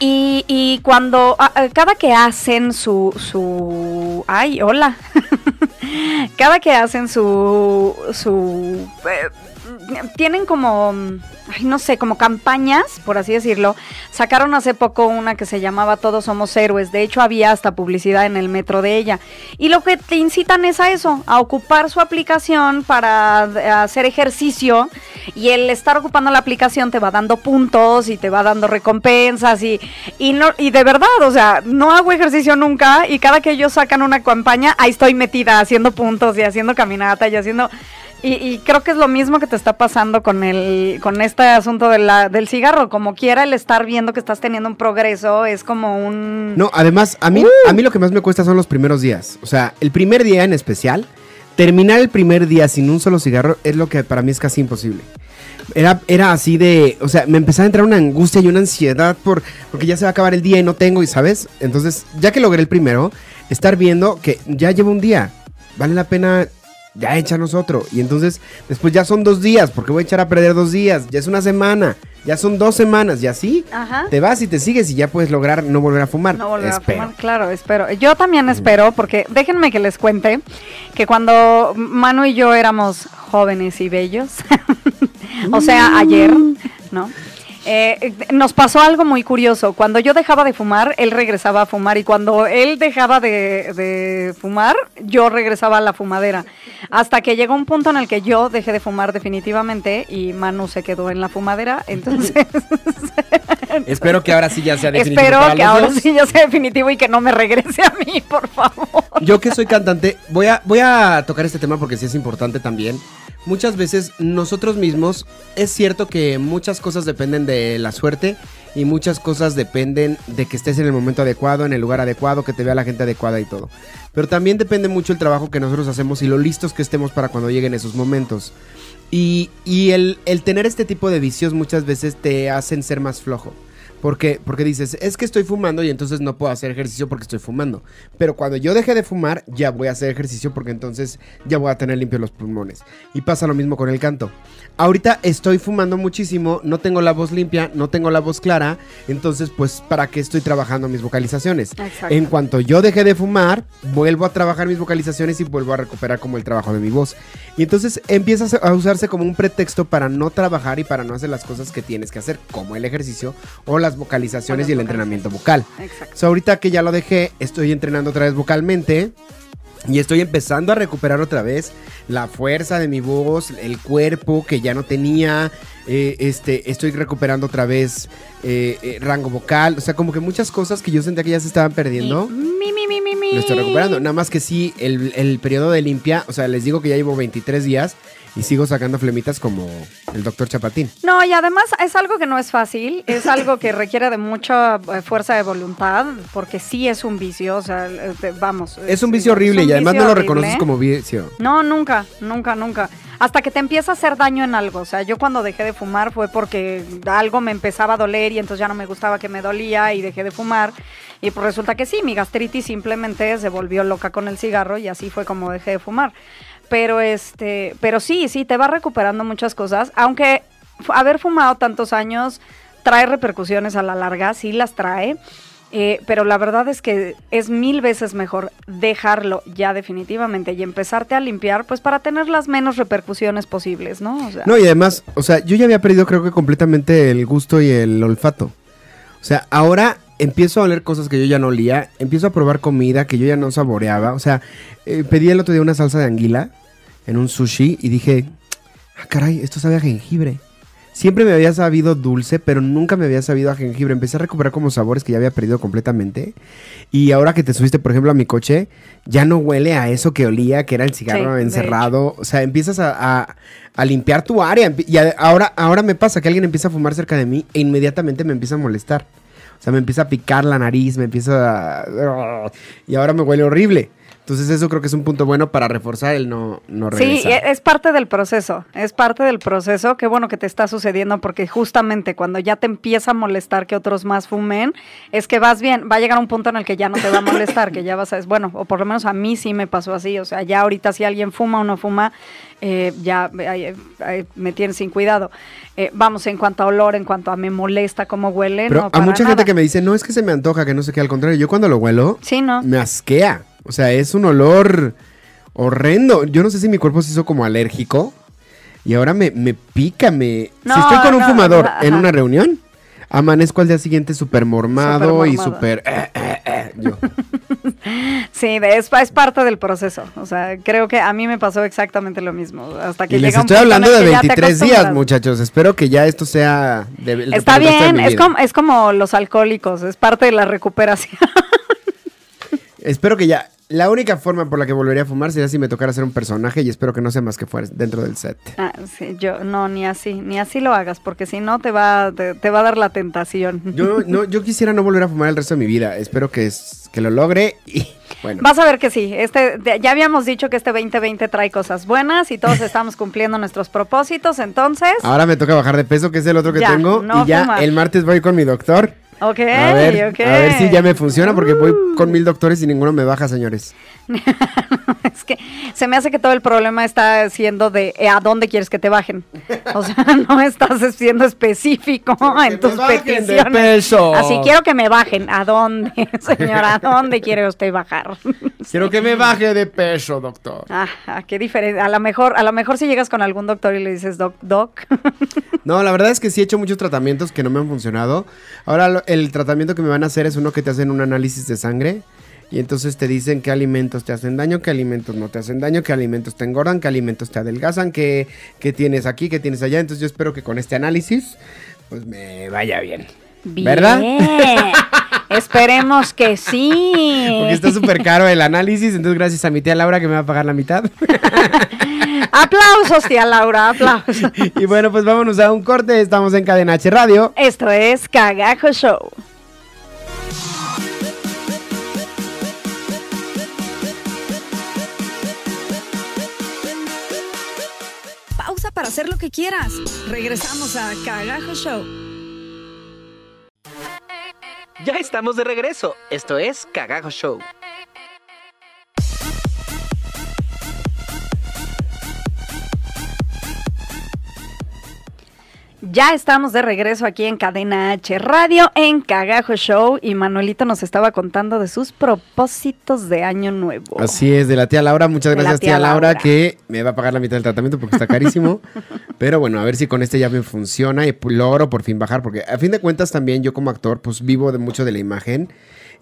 Y, y cuando, ah, cada que hacen su, su, ay, hola, <laughs> cada que hacen su, su, eh, tienen como, no sé, como campañas, por así decirlo. Sacaron hace poco una que se llamaba Todos somos héroes. De hecho, había hasta publicidad en el metro de ella. Y lo que te incitan es a eso, a ocupar su aplicación para eh, hacer ejercicio. Y el estar ocupando la aplicación te va dando puntos y te va dando recompensas. Y, y, no, y de verdad, o sea, no hago ejercicio nunca. Y cada que ellos sacan una campaña, ahí estoy metida haciendo puntos y haciendo caminata y haciendo... Y, y creo que es lo mismo que te está pasando con el con este asunto de la, del cigarro. Como quiera, el estar viendo que estás teniendo un progreso es como un... No, además, a mí, Uh. a mí lo que más me cuesta son los primeros días. O sea, el primer día en especial, terminar el primer día sin un solo cigarro es lo que para mí es casi imposible. Era, era así de, o sea, me empezaba a entrar una angustia y una ansiedad por, porque ya se va a acabar el día y no tengo, y sabes, entonces, ya que logré el primero, estar viendo que ya llevo un día, vale la pena ya echarnos otro. Y entonces, después ya son dos días, porque voy a echar a perder dos días, ya es una semana, ya son dos semanas, y así Ajá. te vas y te sigues y ya puedes lograr no volver a fumar. No volver Espero. a fumar, claro, espero. Yo también espero, porque déjenme que les cuente que cuando Manu y yo éramos jóvenes y bellos, <laughs> o sea, ayer, ¿no? Eh, nos pasó algo muy curioso. Cuando yo dejaba de fumar, él regresaba a fumar y cuando él dejaba de, de fumar, yo regresaba a la fumadera. Hasta que llegó un punto en el que yo dejé de fumar definitivamente y Manu se quedó en la fumadera. <laughs> Entonces, Espero que ahora sí ya sea definitivo. espero para que los ahora dos. sí ya sea definitivo y que no me regrese a mí, por favor. Yo que soy cantante, voy a, voy a tocar este tema porque sí es importante también. Muchas veces nosotros mismos, es cierto que muchas cosas dependen de la suerte y muchas cosas dependen de que estés en el momento adecuado, en el lugar adecuado, que te vea la gente adecuada y todo. Pero también depende mucho el trabajo que nosotros hacemos y lo listos que estemos para cuando lleguen esos momentos. Y, y el, el tener este tipo de vicios muchas veces te hacen ser más flojo. Porque, porque dices, es que estoy fumando y entonces no puedo hacer ejercicio porque estoy fumando. Pero cuando yo deje de fumar, ya voy a hacer ejercicio porque entonces ya voy a tener limpios los pulmones. Y pasa lo mismo con el canto. Ahorita estoy fumando muchísimo, no tengo la voz limpia, no tengo la voz clara. Entonces, pues, ¿para qué estoy trabajando mis vocalizaciones? Exacto. En cuanto yo deje de fumar, vuelvo a trabajar mis vocalizaciones y vuelvo a recuperar como el trabajo de mi voz. Y entonces empieza a se- a usarse como un pretexto para no trabajar y para no hacer las cosas que tienes que hacer, como el ejercicio o las vocalizaciones las y el vocalizaciones. entrenamiento vocal. Exacto. So, ahorita que ya lo dejé, estoy entrenando otra vez vocalmente. Y estoy empezando a recuperar otra vez la fuerza de mi voz, el cuerpo que ya no tenía. eh, este, estoy recuperando otra vez eh, eh, rango vocal. O sea, como que muchas cosas que yo sentía que ya se estaban perdiendo. Mi, mi, mi, mi, mi. Lo estoy recuperando. Nada más que sí, el, el periodo de limpia, o sea, les digo que ya llevo 23 días y sigo sacando flemitas como el doctor Chapatín. No, y además es algo que no es fácil, es <laughs> algo que requiere de mucha eh, fuerza de voluntad, porque sí es un vicio, o sea, eh, vamos. Es un sí, vicio horrible un y además no lo horrible. reconoces como vicio. No, nunca, nunca, nunca. Hasta que te empieza a hacer daño en algo. O sea, yo cuando dejé de fumar fue porque algo me empezaba a doler y entonces ya no me gustaba que me dolía y dejé de fumar. Y pues resulta que sí, mi gastritis simplemente se volvió loca con el cigarro y así fue como dejé de fumar. Pero este, pero sí, sí, te va recuperando muchas cosas. Aunque haber fumado tantos años trae repercusiones a la larga, sí las trae. Eh, pero la verdad es que es mil veces mejor dejarlo ya definitivamente y empezarte a limpiar, pues para tener las menos repercusiones posibles, ¿no? O sea, No, y además, o sea, yo ya había perdido creo que completamente el gusto y el olfato. O sea, ahora empiezo a oler cosas que yo ya no olía, empiezo a probar comida que yo ya no saboreaba. O sea, eh, pedí el otro día una salsa de anguila en un sushi y dije, ah, caray, esto sabe a jengibre. Siempre me había sabido dulce, pero nunca me había sabido a jengibre. Empecé a recuperar como sabores que ya había perdido completamente. Y ahora que te subiste, por ejemplo, a mi coche, ya no huele a eso que olía, que era el cigarro encerrado. O sea, empiezas a, a- a limpiar tu área. Y a- ahora, ahora me pasa que alguien empieza a fumar cerca de mí e inmediatamente me empieza a molestar. O sea, me empieza a picar la nariz, me empieza a... Y ahora me huele horrible. Entonces eso creo que es un punto bueno para reforzar el no, no Sí, regresar. e- es parte del proceso, es parte del proceso. Qué bueno que te está sucediendo porque justamente cuando ya te empieza a molestar que otros más fumen, es que vas bien, va a llegar un punto en el que ya no te va a molestar, que ya vas a, bueno, o por lo menos a mí sí me pasó así, o sea, ya ahorita si alguien fuma o no fuma, eh, ya eh, eh, me tiene sin cuidado. Eh, vamos, en cuanto a olor, en cuanto a me molesta cómo huele, Pero no, a mucha nada. gente que me dice, no, es que se me antoja, que no sé qué, al contrario, yo cuando lo huelo, Sí, ¿no? me asquea. O sea, es un olor horrendo. Yo no sé si mi cuerpo se hizo como alérgico y ahora me, me pica, me... No, si estoy con un fumador en una reunión, amanezco al día siguiente súper mormado y Súper eh, eh, eh. <laughs> Sí, de- es, es parte del proceso. O sea, creo que a mí me pasó exactamente lo mismo. Hasta que Y les llega un estoy hablando de que ya te 23 días, muchachos. Espero que ya esto sea... De, el Está de bien, es como, es como los alcohólicos, es parte de la recuperación. Espero que ya... La única forma por la que volvería a fumar sería si me tocara ser un personaje y espero que no sea más que fuera dentro del set. Ah, sí, yo no, ni así, ni así lo hagas, porque si no te va, te, te va a dar la tentación. Yo, no, yo quisiera no volver a fumar el resto de mi vida. Espero que, es- que lo logre y bueno. Vas a ver que sí, este, ya habíamos dicho que este 2020 trae cosas buenas y todos <laughs> estamos cumpliendo nuestros propósitos, entonces, Ahora me toca bajar de peso, que es el otro que Ya, tengo. no y ya fumar. el martes voy con mi doctor. Ok, A ver, ok. a ver si ya me funciona, porque voy Uh. con mil doctores y ninguno me baja, señores. <laughs> es que se me hace que todo el problema está siendo de eh, a dónde quieres que te bajen. O sea, <laughs> no estás siendo específico que en me tus bajen de peticiones. peso. Así quiero que me bajen. ¿A dónde, <laughs> señora? ¿A dónde quiere usted bajar? Quiero que me baje de peso, doctor. Ah, ah, qué diferente. A lo mejor, a lo mejor si llegas con algún doctor y le dices doc, doc. No, la verdad es que sí he hecho muchos tratamientos que no me han funcionado. Ahora lo- el tratamiento que me van a hacer es uno que te hacen un análisis de sangre. Y entonces te dicen qué alimentos te hacen daño, qué alimentos no te hacen daño, qué alimentos te engordan, qué alimentos te adelgazan, qué, qué tienes aquí, qué tienes allá. Entonces yo espero que con este análisis pues me vaya bien. ¿Verdad? Esperemos que sí. Porque está súper caro el análisis, entonces gracias a mi tía Laura que me va a pagar la mitad. Aplausos, tía Laura, aplausos. y bueno, pues vámonos a un corte, estamos en Cadena H Radio. Esto es Cagajo Show. Pausa para hacer lo que quieras. Regresamos a Cagajo Show. Ya estamos de regreso. Esto es Cagajo Show. Ya estamos de regreso aquí en Cadena H Radio en Cagajo Show y Manuelito nos estaba contando de sus propósitos de año nuevo. Así es, de la tía Laura. Muchas De la gracias, tía tía, Laura, Laura. que me va a pagar la mitad del tratamiento porque está carísimo. <laughs> Pero bueno, a ver si con este ya me funciona y logro por fin bajar. Porque a fin de cuentas también yo como actor pues vivo de mucho de la imagen.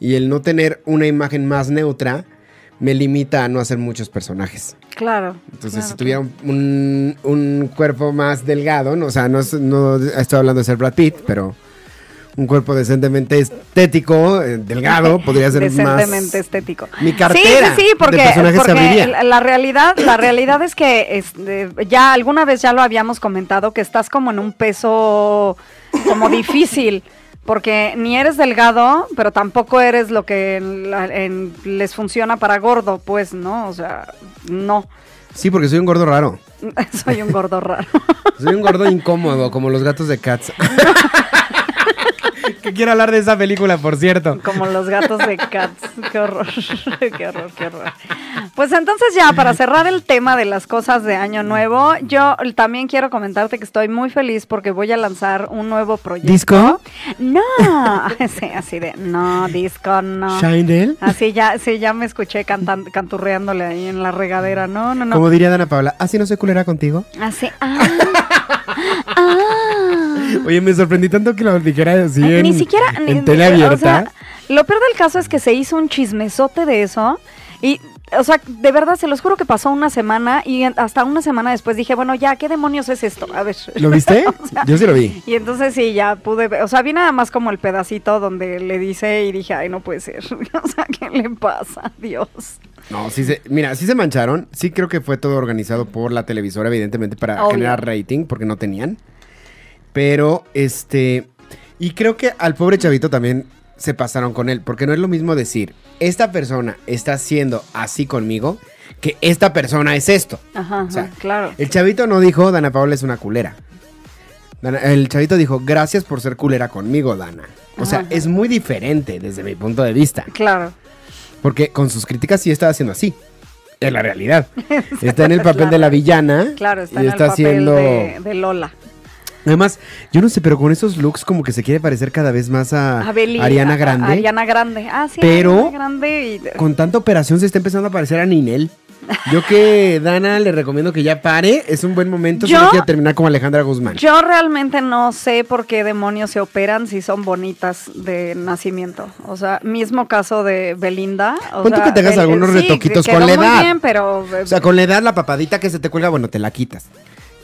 Y el no tener una imagen más neutra me limita a no hacer muchos personajes. Claro. Entonces, claro, si tuviera un, un- un cuerpo más delgado, no, o sea, no, es- no estoy hablando de ser Brad Pitt, pero un cuerpo decentemente estético, eh, delgado, <laughs> podría ser decentemente más... estético. Mi cartera Sí, sí, sí, porque, porque la- realidad, la realidad es que este, ya alguna vez ya lo habíamos comentado que estás como en un peso como difícil. Porque ni eres delgado, pero tampoco eres lo que en la- en- les funciona para gordo, pues, ¿no? O sea, no. Sí, porque soy un gordo raro. <laughs> Soy un gordo raro. <laughs> Soy un gordo incómodo, como los gatos de Cats. <laughs> <laughs> que quiero hablar de esa película, por cierto. Como los gatos de Cats. Qué horror, <laughs> qué horror, qué horror. Pues entonces ya, para cerrar el tema de las cosas de Año Nuevo, yo también quiero comentarte que estoy muy feliz porque voy a lanzar un nuevo proyecto. ¿Disco? No, <laughs> sí, así de, no, disco no. ¿Shindel? Así ya, sí, ya me escuché cantan, canturreándole ahí en la regadera. No, no, no. Como diría Dana Paula, ¿así no soy culera contigo? Así, ah, ah. Oye, me sorprendí tanto que lo dijera así en, ni siquiera ni- o abierta. sea, lo peor del caso es que se hizo un chismesote de eso y o sea, de verdad se los juro que pasó una semana y hasta una semana después dije, bueno, ya, ¿qué demonios es esto? A ver. ¿Lo viste? <laughs> O sea, Yo sí lo vi. Y entonces sí, ya pude ver, o sea, vi nada más como el pedacito donde le dice y dije, ay, no puede ser. <laughs> o sea, ¿qué le pasa? Dios. No, sí se, mira, sí se mancharon. Sí creo que fue todo organizado por la televisora, evidentemente, para Obvio. generar rating, porque no tenían. Pero, este, y creo que al pobre chavito también se pasaron con él, porque no es lo mismo decir, esta persona está haciendo así conmigo, que esta persona es esto. Ajá, O sea, ajá, claro. El chavito no dijo, Dana Paola es una culera. Dana- el chavito dijo, gracias por ser culera conmigo, Dana. O sea, Ajá. es muy diferente desde mi punto de vista. Claro. Porque con sus críticas sí está haciendo así. Es la realidad. <laughs> Está en el papel de la villana. Claro, está y en está el papel haciendo. de, de Lola. Además, yo no sé, pero con esos looks como que se quiere parecer cada vez más a, Ariana a- a- Grande. Ariana Grande. Ah, sí, Pero- Ariana Grande y... Con tanta operación se está empezando a parecer a Ninel. Yo que <laughs> Dana le recomiendo que ya pare. Es un buen momento Yo- quiere terminar como Alejandra Guzmán. Yo realmente no sé por qué demonios se operan si son bonitas de nacimiento. O sea, mismo caso de Belinda. O sea, que te hagas el- algunos sí, retoquitos con la muy edad. bien, pero... O sea, con la edad, la papadita que se te cuelga, bueno, te la quitas.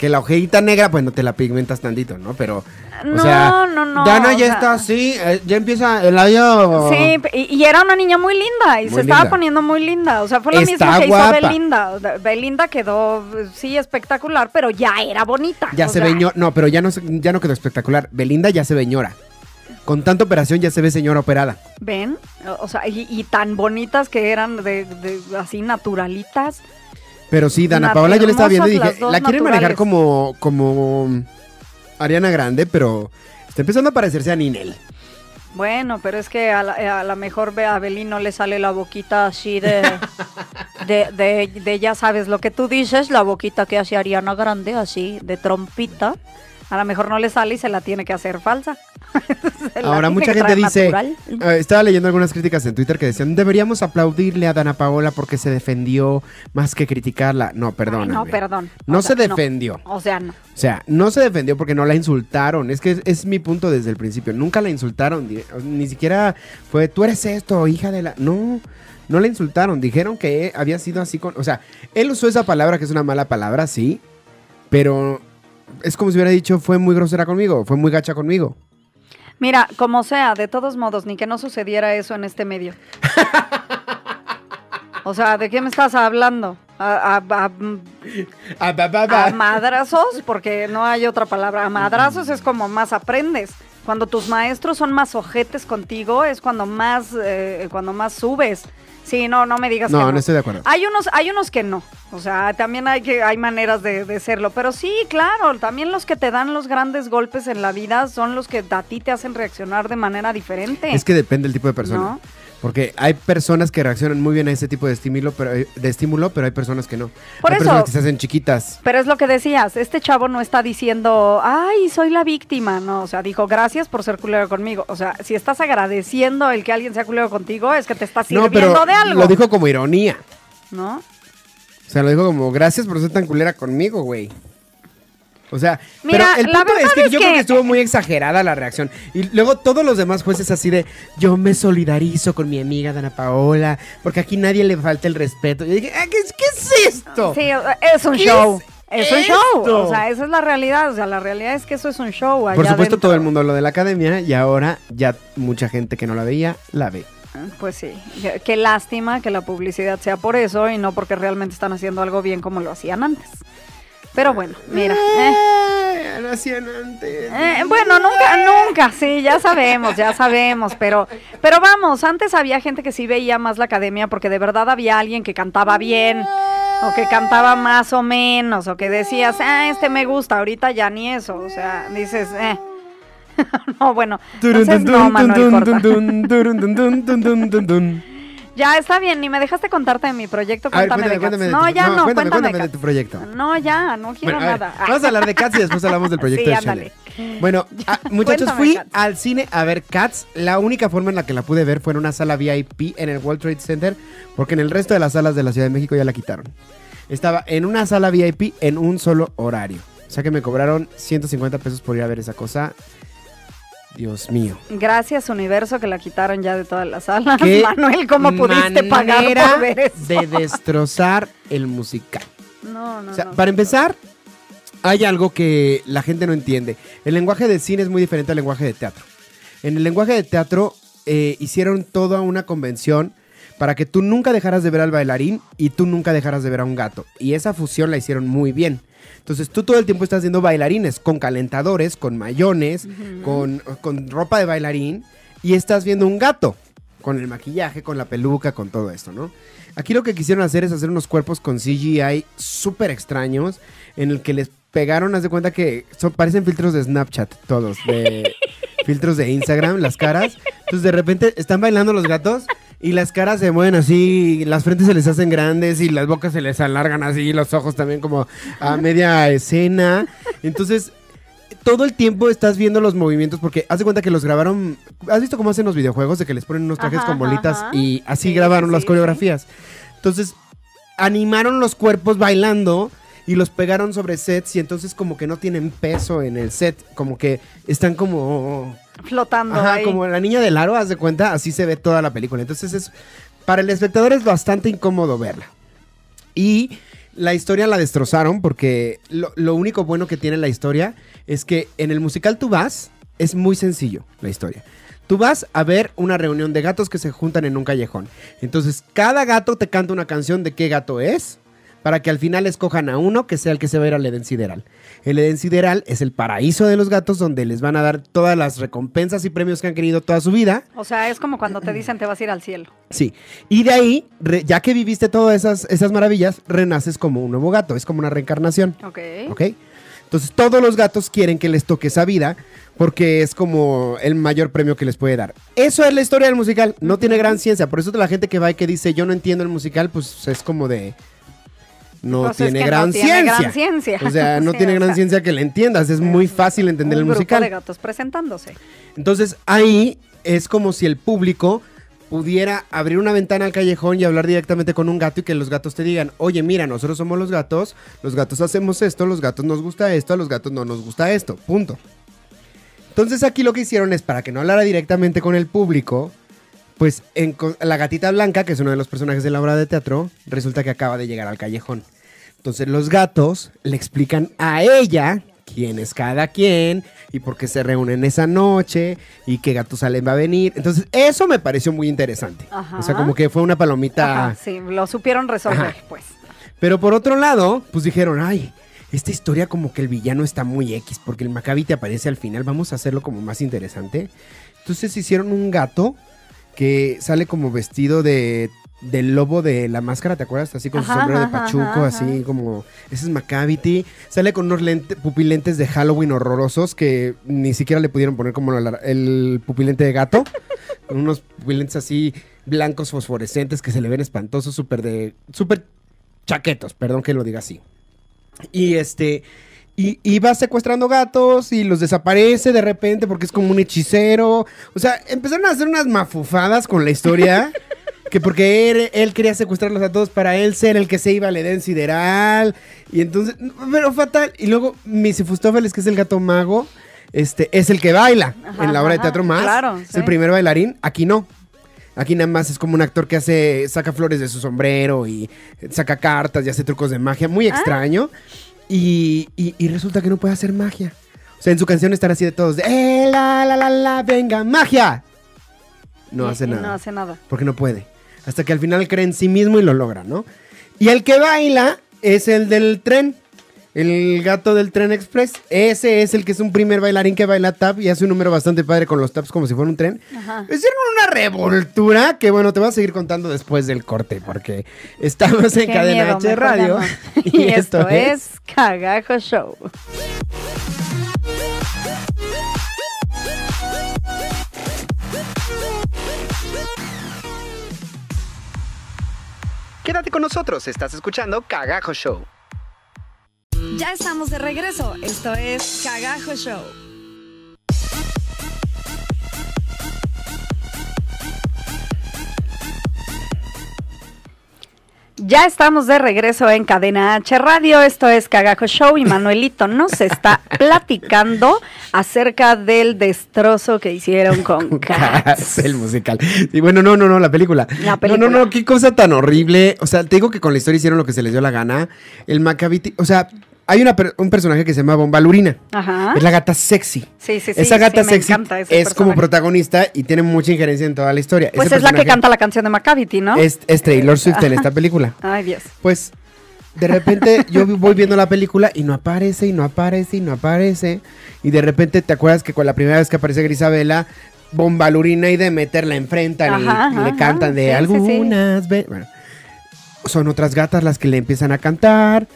Que la ojeita negra, bueno, te la pigmentas tantito, ¿no? Pero, No, o sea, no, no, Dana ya sea- está así, eh, ya empieza el año... Sí, y, y era una niña muy linda y Muy se estaba poniendo muy linda. O sea, fue lo Está mismo que guapa. hizo Belinda. Belinda quedó, sí, espectacular, pero ya era bonita. Ya se sea, ve ño- No, pero ya no, se- ya no quedó espectacular. Belinda ya se ve ñora. Con tanta operación ya se ve señora operada. ¿Ven? O sea, y, y tan bonitas que eran de, de- así naturalitas. Pero sí, Dana Paola yo le estaba viendo y dije, la quieren manejar como, como Ariana Grande, pero está empezando a parecerse a Ninel. Bueno, pero es que a la, a la mejor ve- a Belín no le sale la boquita así de, <laughs> de, de, de, ya sabes lo que tú dices, la boquita que hace Ariana Grande, así, de trompita. A lo mejor no le sale y se la tiene que hacer falsa. <laughs> Ahora mucha gente dice, eh, estaba leyendo algunas críticas en Twitter que decían, deberíamos aplaudirle a Dana Paola porque se defendió más que criticarla. No, perdón. no, perdón. No O se sea, defendió. O sea, no. O sea, no se defendió porque no la insultaron. Es que es, es mi punto desde el principio. Nunca la insultaron. Ni siquiera fue, tú eres esto, hija de la... No, no la insultaron. Dijeron que había sido así con... O sea, él usó esa palabra que es una mala palabra, sí. Pero es como si hubiera dicho, fue muy grosera conmigo, fue muy gacha conmigo. Mira, como sea, de todos modos, ni que no sucediera eso en este medio. <laughs> O sea, ¿de qué me estás hablando? ¿A, madrazos? Porque no hay otra palabra. A madrazos es como más aprendes. Cuando tus maestros son más ojetes contigo, es cuando más, eh, cuando más subes. Sí, no, no me digas No, que no no. estoy de acuerdo. Hay unos, hay unos que no. O sea, también hay que, hay maneras de, de serlo. Pero sí, claro, también los que te dan los grandes golpes en la vida son los que a ti te hacen reaccionar de manera diferente. Es que depende del tipo de persona. ¿No? Porque hay personas que reaccionan muy bien a ese tipo de estímulo, pero, de estímulo, pero hay personas que no. Por hay eso- personas que se hacen chiquitas. Pero es lo que decías, este chavo no está diciendo, ay, soy la víctima, no, o sea, dijo, gracias por ser culero conmigo. O sea, si estás agradeciendo el que alguien sea culero contigo, es que te está No, sirviendo pero de algo. lo dijo como ironía. ¿No? O sea, lo dijo como, gracias por ser tan culera conmigo, güey. O sea, Mira, pero el punto es que es yo creo que- estuvo muy exagerada la reacción. Y luego todos los demás jueces así de, yo me solidarizo con mi amiga Dana Paola, porque aquí nadie le falta el respeto. Yo dije, "Ah, ¿qué, es- qué es esto? Sí, es un ¿Qué show. es Es, un show. O sea, esa es la realidad. O sea, la realidad es que eso es un show. Por supuesto, todo el mundo lo de la academia y ahora ya mucha gente que no la veía, la ve. Pues sí. Qué lástima que la publicidad sea por eso y no porque realmente están haciendo algo bien como lo hacían antes. Pero bueno, mira. eh. Eh. Eh, bueno, nunca, nunca, sí, ya sabemos, ya sabemos, pero, pero vamos, antes había gente que sí veía más la academia porque de verdad había alguien que cantaba bien, o que cantaba más o menos, o que decías, ah, este me gusta, ahorita ya ni eso, o sea, dices, eh. no, bueno, entonces no, Manuel. Ya está bien, ni me dejaste contarte de mi proyecto, ver, cuéntame cuéntame, de cuéntame de No, ya no, no, cuéntame, cuéntame, de Cats. tu proyecto. No, ya, no quiero Bueno, ver, nada. vamos a hablar de Cats y después hablamos del proyecto Sí, de. Chanel. Bueno, <laughs> ah, muchachos, fui Cats. al cine a ver Cats. La única forma en la que la pude ver fue en una sala VIP en el World Trade Center, porque en el resto de las salas de la Ciudad de México ya la quitaron. Estaba en una sala VIP en un solo horario. O sea que me cobraron 150 pesos por ir a ver esa cosa. Dios mío. Gracias, universo, que la quitaron ya de todas las salas. ¿Qué <laughs> Manuel, ¿cómo pudiste pagar por ver eso? de destrozar el musical. No, no, O sea, no. para empezar, hay algo que la gente no entiende. El lenguaje de cine es muy diferente al lenguaje de teatro. En el lenguaje de teatro eh, hicieron toda una convención para que tú nunca dejaras de ver al bailarín y tú nunca dejaras de ver a un gato. Y esa fusión la hicieron muy bien. Entonces tú todo el tiempo estás viendo bailarines con calentadores, con mayones, con, con ropa de bailarín y estás viendo un gato con el maquillaje, con la peluca, con todo esto, ¿no? Aquí lo que quisieron hacer es hacer unos cuerpos con CGI súper extraños en el que les pegaron, haz de cuenta que son, parecen filtros de Snapchat todos, de <laughs> filtros de Instagram, las caras. Entonces de repente están bailando los gatos y las caras se mueven así, las frentes se les hacen grandes y las bocas se les alargan así, y los ojos también como a media escena. Entonces todo el tiempo estás viendo los movimientos porque haz de cuenta que los grabaron. ¿Has visto cómo hacen los videojuegos? De que les ponen unos trajes Ajá, con bolitas ajá. y así Sí, grabaron sí, las coreografías. Entonces animaron los cuerpos bailando y los pegaron sobre sets y entonces como que no tienen peso en el set, como que están como Flotando Ajá, ahí. como la niña del aro, haz de cuenta, así se ve toda la película. Entonces es para el espectador es bastante incómodo verla. Y la historia la destrozaron porque lo, lo único bueno que tiene la historia es que en el musical tú vas, es muy sencillo la historia. Tú vas a ver una reunión de gatos que se juntan en un callejón. Entonces, cada gato te canta una canción de qué gato es, para que al final escojan a uno que sea el que se va a ir al Edén Sideral. El Edén Sideral es el paraíso de los gatos donde les van a dar todas las recompensas y premios que han querido toda su vida. O sea, es como cuando te dicen te vas a ir al cielo. Sí. Y de ahí, re- ya que viviste todas esas, esas maravillas, renaces como un nuevo gato. Es como una reencarnación. Ok. ¿Ok? Entonces todos los gatos quieren que les toque esa vida porque es como el mayor premio que les puede dar. Eso es la historia del musical. No tiene gran ciencia. Por eso la gente que va y que dice yo no entiendo el musical, pues es como de... No Pues es tiene que no gran tiene ciencia. gran ciencia. O sea, no <laughs> Sí, tiene gran sea, ciencia que le entiendas. Es muy fácil entender un el grupo musical. de gatos presentándose. Entonces ahí es como si el público pudiera abrir una ventana al callejón y hablar directamente con un gato y que los gatos te digan, oye, mira, nosotros somos los gatos, los gatos hacemos esto, los gatos nos gusta esto, a los gatos no nos gusta esto, punto. Entonces aquí lo que hicieron es para que no hablara directamente con el público, pues en la gatita blanca, que es uno de los personajes de la obra de teatro, resulta que acaba de llegar al callejón. Entonces los gatos le explican a ella quién es cada quien y por qué se reúnen esa noche y qué gato salen va a venir. Entonces eso me pareció muy interesante. Ajá. O sea, como que fue una palomita. Ajá, sí, lo supieron resolver, Ajá. pues. Pero por otro lado, pues dijeron, ay, esta historia como que el villano está muy X, porque el Maccabi te aparece al final, vamos a hacerlo como más interesante. Entonces hicieron un gato que sale como vestido de del lobo de la máscara, ¿te acuerdas? Así con su Ajá, sombrero de pachuco, ajá, así como... Ese es Macavity. Sale con unos lente- pupilentes de Halloween horrorosos que ni siquiera le pudieron poner como la- el pupilente de gato. con <laughs> unos pupilentes así blancos fosforescentes que se le ven espantosos, súper de... súper chaquetos, perdón que lo diga así. Y este... Y, y va secuestrando gatos y los desaparece de repente porque es como un hechicero. O sea, empezaron a hacer unas mafufadas con la historia que porque él, él quería secuestrarlos a todos para él ser el que se iba al Edén Sideral. Y entonces, pero fatal. Y luego Misifustófeles, que es el gato mago, este, es el que baila Ajá, en la obra de teatro más. claro, es sí. el primer bailarín. Aquí no. Aquí nada más es como un actor que hace, saca flores de su sombrero y saca cartas y hace trucos de magia. Muy Ah. Y, y- y resulta que no puede hacer magia. O sea, en su canción estará así de todos. De, "Eh, la, la, la, la, venga, magia. No Y- hace nada. No hace nada. Porque no puede. Hasta que al final cree en sí mismo y lo logra, ¿no? Y el que baila es el del tren. El gato del tren express. Ese es el que es un primer bailarín que baila tap y hace un número bastante padre con los taps como si fuera un tren. Ajá. Hicieron una revoltura que, bueno, te voy a seguir contando después del corte porque estamos en Qué Cadena miedo, H Radio. no. <laughs> <laughs> Y esto es Cagajo Show. Quédate con nosotros, estás escuchando Cagajo Show. Ya estamos de regreso. Esto es Cagajo Show. Ya estamos de regreso en Cadena H Radio. Esto es Cagajo Show y Manuelito nos está <laughs> platicando acerca del destrozo que hicieron con Cats. El musical. Y bueno, no, no, no, la película. La No, película. no, no, qué cosa tan horrible. O sea, te digo que con la historia hicieron lo que se les dio la gana. El Macavity, o sea, hay una un personaje que se llama Bombalurina. Ajá. Es la gata sexy. Sí, sí, sí. Esa gata sí, me sexy encanta ese es como personaje. protagonista y tiene mucha injerencia en toda la historia. Pues Ese es la que personaje canta la canción de Macavity, ¿no? Es, es Taylor Swift en esta <laughs> película. Ay, Dios. Pues de repente yo voy viendo la película y no aparece y no aparece y no aparece. Y de repente te acuerdas que con la primera vez que aparece Grisabela, Bombalurina y Demeter la enfrentan y- Ajá, y, le ajá, cantan de sí, sí, sí. algunas ve- Bueno, son otras gatas las que le empiezan a cantar.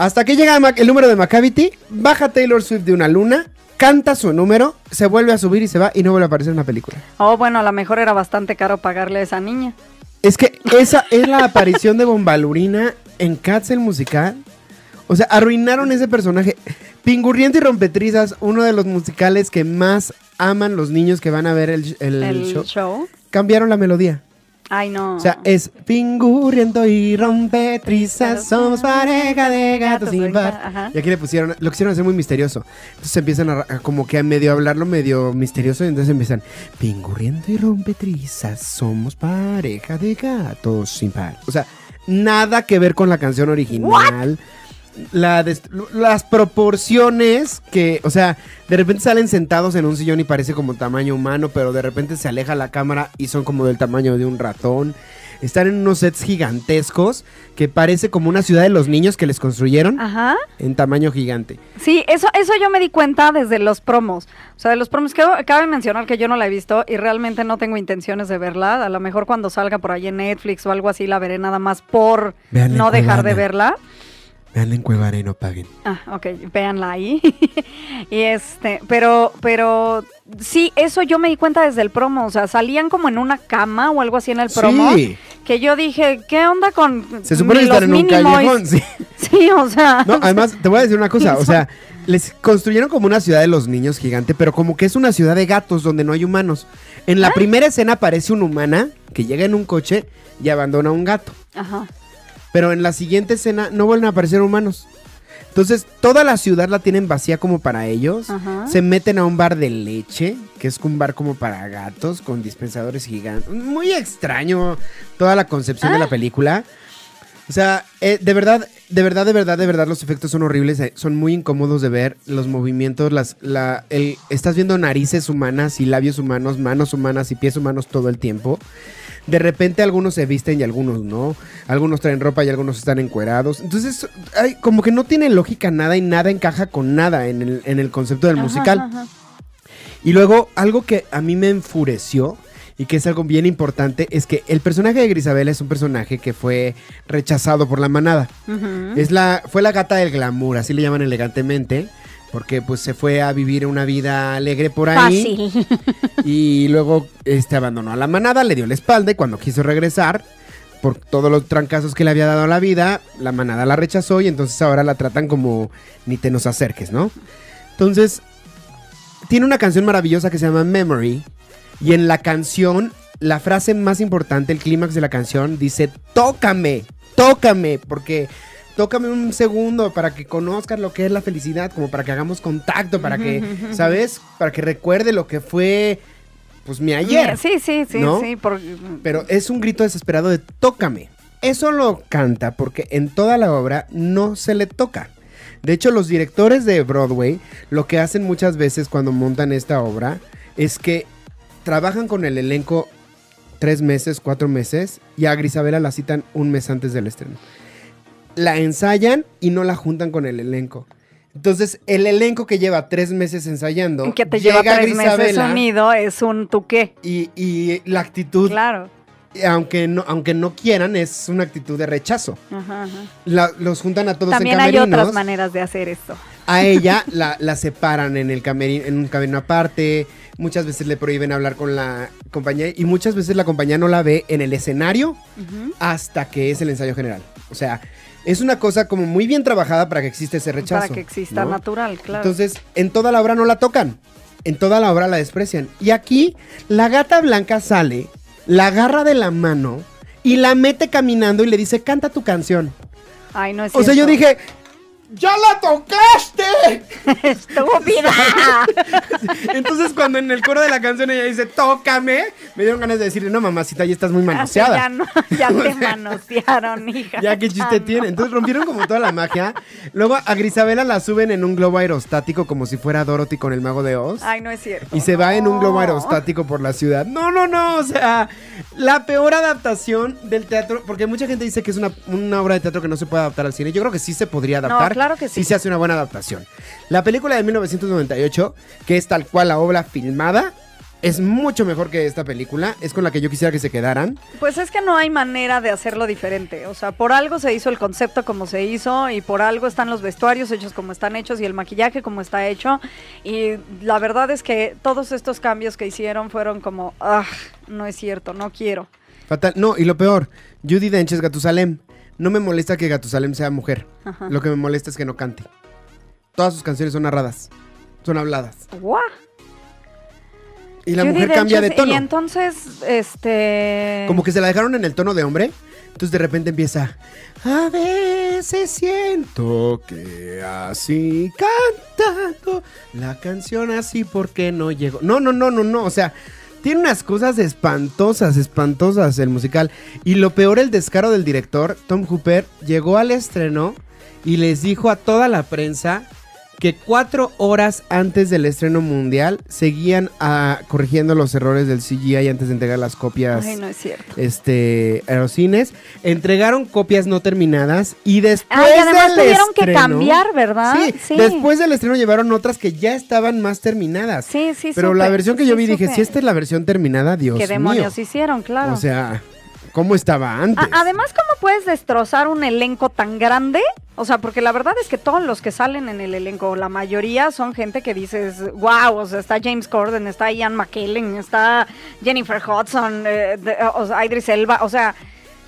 Hasta que llega el número de Macavity, baja Taylor Swift de una luna, canta su número, se vuelve a subir y se va y no vuelve a aparecer en la película. Oh, bueno, a lo mejor era bastante caro pagarle a esa niña. Es que esa es la aparición de Bombalurina en Cats el musical. O sea, arruinaron ese personaje. Pingurriento y Rompetrizas, uno de los musicales que más aman los niños que van a ver el, el El show. show. Cambiaron la melodía. Ay, no. O sea, es Pingurriento y Rompetrizas, somos pareja de gatos sin par. Y aquí le pusieron, lo quisieron hacer muy misterioso. Entonces empiezan a, a como que a medio hablarlo medio misterioso y entonces empiezan, Pingurriento y Rompetrizas, somos pareja de gatos sin par. O sea, nada que ver con la canción original. La las proporciones que, o sea, de repente salen sentados en un sillón y parece como tamaño humano, pero de repente se aleja la cámara y son como del tamaño de un ratón. Están en unos sets gigantescos que parece como una ciudad de los niños que les construyeron Ajá. en tamaño gigante. Sí, eso, eso yo me di cuenta desde los promos. O sea, de los promos, que cabe mencionar que yo no la he visto y realmente no tengo intenciones de verla. A lo mejor cuando salga por ahí en Netflix o algo así la veré nada más por no dejar de verla. Vean en Cuevana y no paguen. Ah, ok, véanla ahí. <laughs> y este, pero, pero sí, eso yo me di cuenta desde el promo. O sea, salían como en una cama o algo así en el promo. Sí. Que yo dije, ¿qué onda con Se supone que están en un callejón, sí. <laughs> Sí, o sea. No, además, te voy a decir una cosa, o sea, <laughs> les construyeron como una ciudad de los niños gigante, pero como que es una ciudad de gatos donde no hay humanos. En la ¿Ah? primera escena aparece una humana que llega en un coche y abandona a un gato. Ajá. Pero en la siguiente escena no vuelven a aparecer humanos. Entonces, toda la ciudad la tienen vacía como para ellos. Ajá. Se meten a un bar de leche, que es un bar como para gatos, con dispensadores gigantes. Muy extraño toda la concepción de Ah. la película. O sea, eh, de verdad, de verdad, de verdad, de verdad, los efectos son horribles, eh, son muy incómodos de ver, los movimientos, las, la, el, estás viendo narices humanas y labios humanos, manos humanas y pies humanos todo el tiempo. De repente algunos se visten y algunos no, algunos traen ropa y algunos están encuerados. Entonces, ay, como que no tiene lógica nada y nada encaja con nada en el, en el concepto del Ajá, musical. ajá. Y luego, algo que a mí me enfureció y que es algo bien importante es que el personaje de Grisabela es un personaje que fue rechazado por la manada. Es la, fue la gata del glamour, así le llaman elegantemente, porque pues se fue a vivir una vida alegre por ahí Fácil. y luego este abandonó a la manada, le dio la espalda y cuando quiso regresar por todos los trancazos que le había dado a la vida, la manada la rechazó y entonces ahora la tratan como ni te nos acerques, ¿no? Entonces, tiene una canción maravillosa que se llama Memory y en la canción la frase más importante, el clímax de la canción, dice, tócame, tócame, porque tócame un segundo para que conozcas lo que es la felicidad, como para que hagamos contacto, para que, ¿sabes? Para que recuerde lo que fue, pues, mi ayer. Sí, sí, sí, ¿no? sí. por- Pero es un grito desesperado de tócame. Eso lo canta porque en toda la obra no se le toca. De hecho, los directores de Broadway lo que hacen muchas veces cuando montan esta obra es que trabajan con el elenco tres meses, cuatro meses y a Grisabela la citan un mes antes del estreno. La ensayan y no la juntan con el elenco. Entonces, el elenco que lleva tres meses ensayando, que te llega lleva tres meses unido es un tú qué. y, y la actitud Claro. aunque no, aunque no quieran, es una actitud de rechazo. Ajá, ajá. La- los juntan a todos También en hay camerinos. otras maneras de hacer esto. A ella la, la separan en el camerino, en un camerino aparte. Muchas veces le prohíben hablar con la compañía y muchas veces la compañía no la ve en el escenario hasta que es el ensayo general. O sea, es una cosa como muy bien trabajada para que exista ese rechazo. Para que exista ¿no? natural, claro. Entonces, en toda la obra no la tocan. En toda la obra la desprecian. Y aquí, la gata blanca sale, la agarra de la mano y la mete caminando y le dice, canta tu canción. Ay, no es O sea, yo dije, ¡ya la tocaste! <laughs> ¡Estúpida! <laughs> Entonces, cuando en el coro de la canción ella dice, tócame, me dieron ganas de decirle, no, mamacita, ya estás muy ya, manoseada. no, <laughs> ya te manosearon, hija. Ya qué chiste no. tiene. Entonces rompieron como toda la magia. Luego a Grisabela la suben en un globo aerostático como si fuera Dorothy con el mago de Oz. Ay, no es cierto. Y se va en un globo No. aerostático por la ciudad. No, no, no. O sea, la peor adaptación del teatro. Porque mucha gente dice que es una, una obra de teatro que no se puede adaptar al cine. Yo creo que sí se podría adaptar. claro que sí. Sí se hace una buena adaptación. La película de 1998, que es tal cual la obra filmada, es mucho mejor que esta película. Es con la que yo quisiera que se quedaran. Pues es que no hay manera de hacerlo diferente. O sea, por algo se hizo el concepto como se hizo y por algo están los vestuarios hechos como están hechos y el maquillaje como está hecho. Y la verdad es que todos estos cambios que hicieron fueron como, ah, no es cierto, no quiero. Fatal. No, y lo peor, Judy Dench es Gatusalem. No me molesta que Gatusalem sea mujer. Ajá. Lo que me molesta es que no cante. Todas sus canciones son narradas. Son habladas. Guau. Y la mujer Dench cambia de es- tono. Y entonces, este... Como que se la dejaron en el tono de hombre. Entonces de repente empieza. A veces siento que así cantando la canción así porque no llegó. No, no, no, no, no. O sea, tiene unas cosas espantosas, espantosas el musical. Y lo peor, el descaro del director, Tom Hooper, llegó al estreno y les dijo a toda la prensa que cuatro horas antes del estreno mundial seguían ah, corrigiendo los errores del CGI antes de entregar las copias Ay, no es cierto. este aerocines entregaron copias no terminadas y después Ay, además del tuvieron que cambiar, ¿verdad? Sí, Sí. después del estreno llevaron otras que ya estaban más terminadas. Sí, sí, Pero supe, la versión que yo sí vi dije, si esta es la versión terminada, Dios ¿Qué mío. demonios hicieron? Claro. O sea, ¿cómo estaba antes? A- además, ¿cómo puedes destrozar un elenco tan grande? O sea, porque la verdad es que todos los que salen en el elenco, la mayoría son gente que dices, wow, o sea, está James Corden, está Ian McKellen, está Jennifer Hudson, eh, de- o sea, Idris Elba, o sea,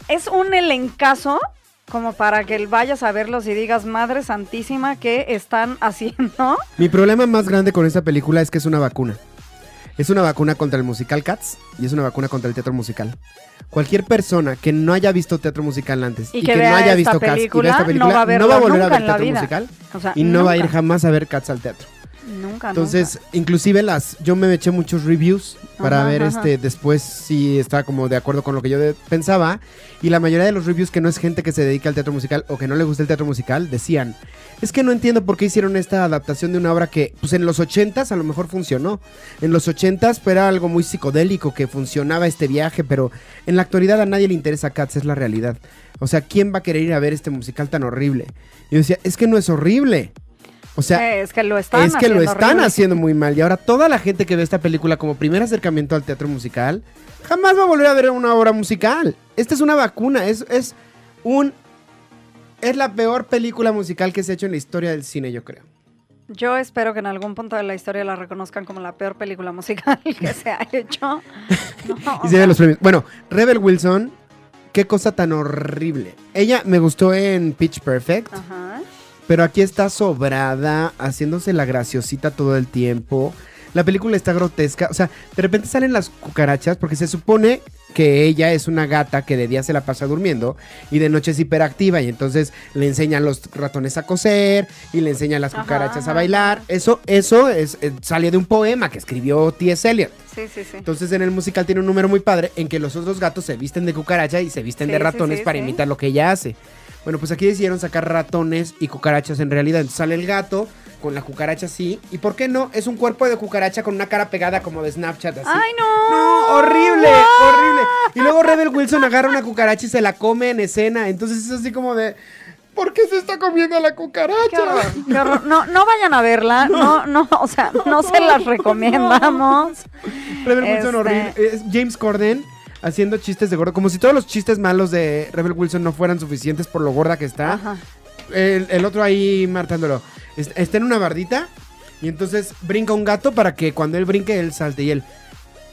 es un elencazo como para que vayas a verlos y digas, madre santísima, ¿qué están haciendo? Mi problema más grande con esta película es que es una vacuna. Es una vacuna contra el musical Cats y es una vacuna contra el teatro musical. Cualquier persona que no haya visto teatro musical antes Y y, que no haya visto Cats y vea esta no película, va a verlo volver a ver teatro musical O sea, y no va a ir jamás a ver Cats al teatro. Nunca, Entonces, nunca. inclusive las, yo me eché muchos reviews para Ajá, ver ajá. este después si estaba como de acuerdo con lo que yo de- pensaba. Y la mayoría de los reviews que no es gente que se dedica al teatro musical o que no le gusta el teatro musical, decían, es que no entiendo por qué hicieron esta adaptación de una obra que, pues en los ochentas a lo mejor funcionó. En los ochentas pues, era algo muy psicodélico que funcionaba este viaje, pero en la actualidad a nadie le interesa Cats, es la realidad. O sea, ¿quién va a querer ir a ver este musical tan horrible? Y yo decía, es que no es horrible. O sea, es que lo están es que lo haciendo están horrible. haciendo muy mal. Y ahora toda la gente que ve esta película como primer acercamiento al teatro musical, jamás va a volver a ver una obra musical. Esta es una vacuna, es, es un... Es la peor película musical que se ha hecho en la historia del cine, yo creo. Yo espero que en algún punto de la historia la reconozcan como la peor película musical <laughs> que se ha hecho. <laughs> No, Y se ven los premios. Bueno, Rebel Wilson, qué cosa tan horrible. Ella me gustó en Pitch Perfect. Ajá. Pero aquí está sobrada, haciéndose la graciosita todo el tiempo. La película está grotesca. O sea, de repente salen las cucarachas porque se supone que ella es una gata que de día se la pasa durmiendo y de noche es hiperactiva y entonces le enseñan los ratones a coser y le enseñan las Ajá, cucarachas a bailar. Eso, eso es, eh, sale de un poema que escribió T.S. Eliot. Sí, sí, sí. Entonces en el musical tiene un número muy padre en que los otros gatos se visten de cucaracha y se visten Sí, de ratones sí, para imitar lo que ella hace. Bueno, pues aquí decidieron sacar ratones y cucarachas en realidad. Entonces sale el gato con la cucaracha así. ¿Y por qué no? Es un cuerpo de cucaracha con una cara pegada como de Snapchat así. ¡Ay, no! No, horrible, horrible. Y luego Rebel Wilson agarra una cucaracha y se la come en escena. Entonces es así como de... ¿Por qué se está comiendo la cucaracha? Qué horror, qué horror. No, no vayan a verla, no, no, o sea, no se las <laughs> recomendamos. Rebel Wilson Este- horrible. Es James Corden haciendo chistes de gordo. Como si todos los chistes malos de Rebel Wilson no fueran suficientes por lo gorda que está. Ajá. El, el otro ahí martándolo. Es- Está en una bardita y entonces brinca un gato para que cuando él brinque él salte. Y él,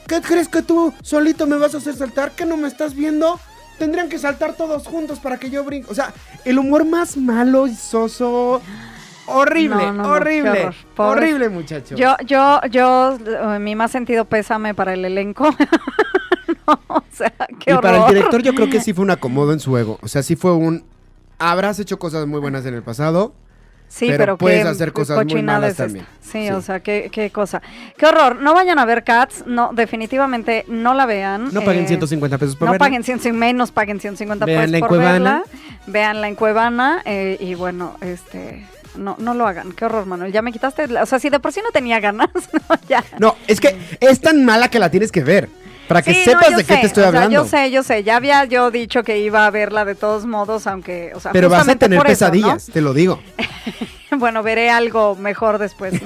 ¿qué crees que tú solito me vas a hacer saltar? ¿Que no me estás viendo? Tendrían que saltar todos juntos para que yo brinque. O sea, el humor más malo y soso. Horrible, No, no, no, horrible. Pobre- Horrible, muchacho. Yo, yo, yo, eh, mi más sentido pésame para el elenco. <laughs> No, o sea, qué y horror. para el director yo creo que sí fue un acomodo en su ego. O sea, sí fue un... Habrás hecho cosas muy buenas en el pasado. Sí, pero pero, puedes qué hacer cosas muy malas es también. Sí, Sí. o sea, qué, qué cosa. Qué horror. No vayan a ver Cats. No, definitivamente no la vean. No paguen Eh, 150 pesos por No verla. paguen 100, menos paguen 150 Véanla pesos por Cuevana. verla. Véanla en Cuevana. eh, y bueno, este... No, no lo hagan. Qué horror, Manuel. Ya me quitaste... la- o sea, si de por sí no tenía ganas, <laughs> no, ya. No, es que es tan mala que la tienes que ver. Para que Sí, sepas de qué te estoy o sea, hablando. yo sé, yo sé. Ya había yo dicho que iba a verla de todos modos, aunque... O sea, Pero vas a tener por eso, ¿no? pesadillas, te lo digo. <laughs> Bueno, veré algo mejor después. <laughs>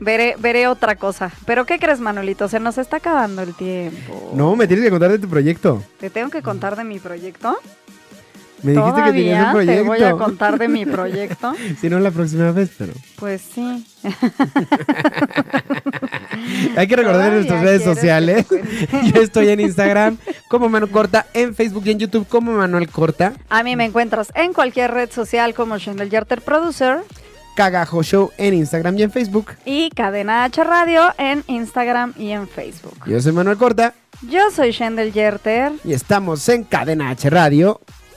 Veré, veré otra cosa. Pero ¿qué crees, Manuelito? Se nos está acabando el tiempo. No, me tienes que contar de tu proyecto. ¿Te tengo que contar de mi proyecto? Me dijiste que tenías un Todavía te proyecto. voy a contar de mi <laughs> proyecto. Si no, la próxima vez, pero. Pues sí. <laughs> Hay que recordar Todavía nuestras redes sociales. <laughs> Yo estoy en Instagram como Manu Corta, en Facebook y en YouTube como Manuel Corta. A mí me encuentras en cualquier red social como Shendel Yarter Producer Cagajo Show en Instagram y en Facebook. y Cadena H Radio en Instagram y en Facebook. Yo soy Manuel Corta Yo soy Shendel Yerter. y estamos en Cadena H Radio.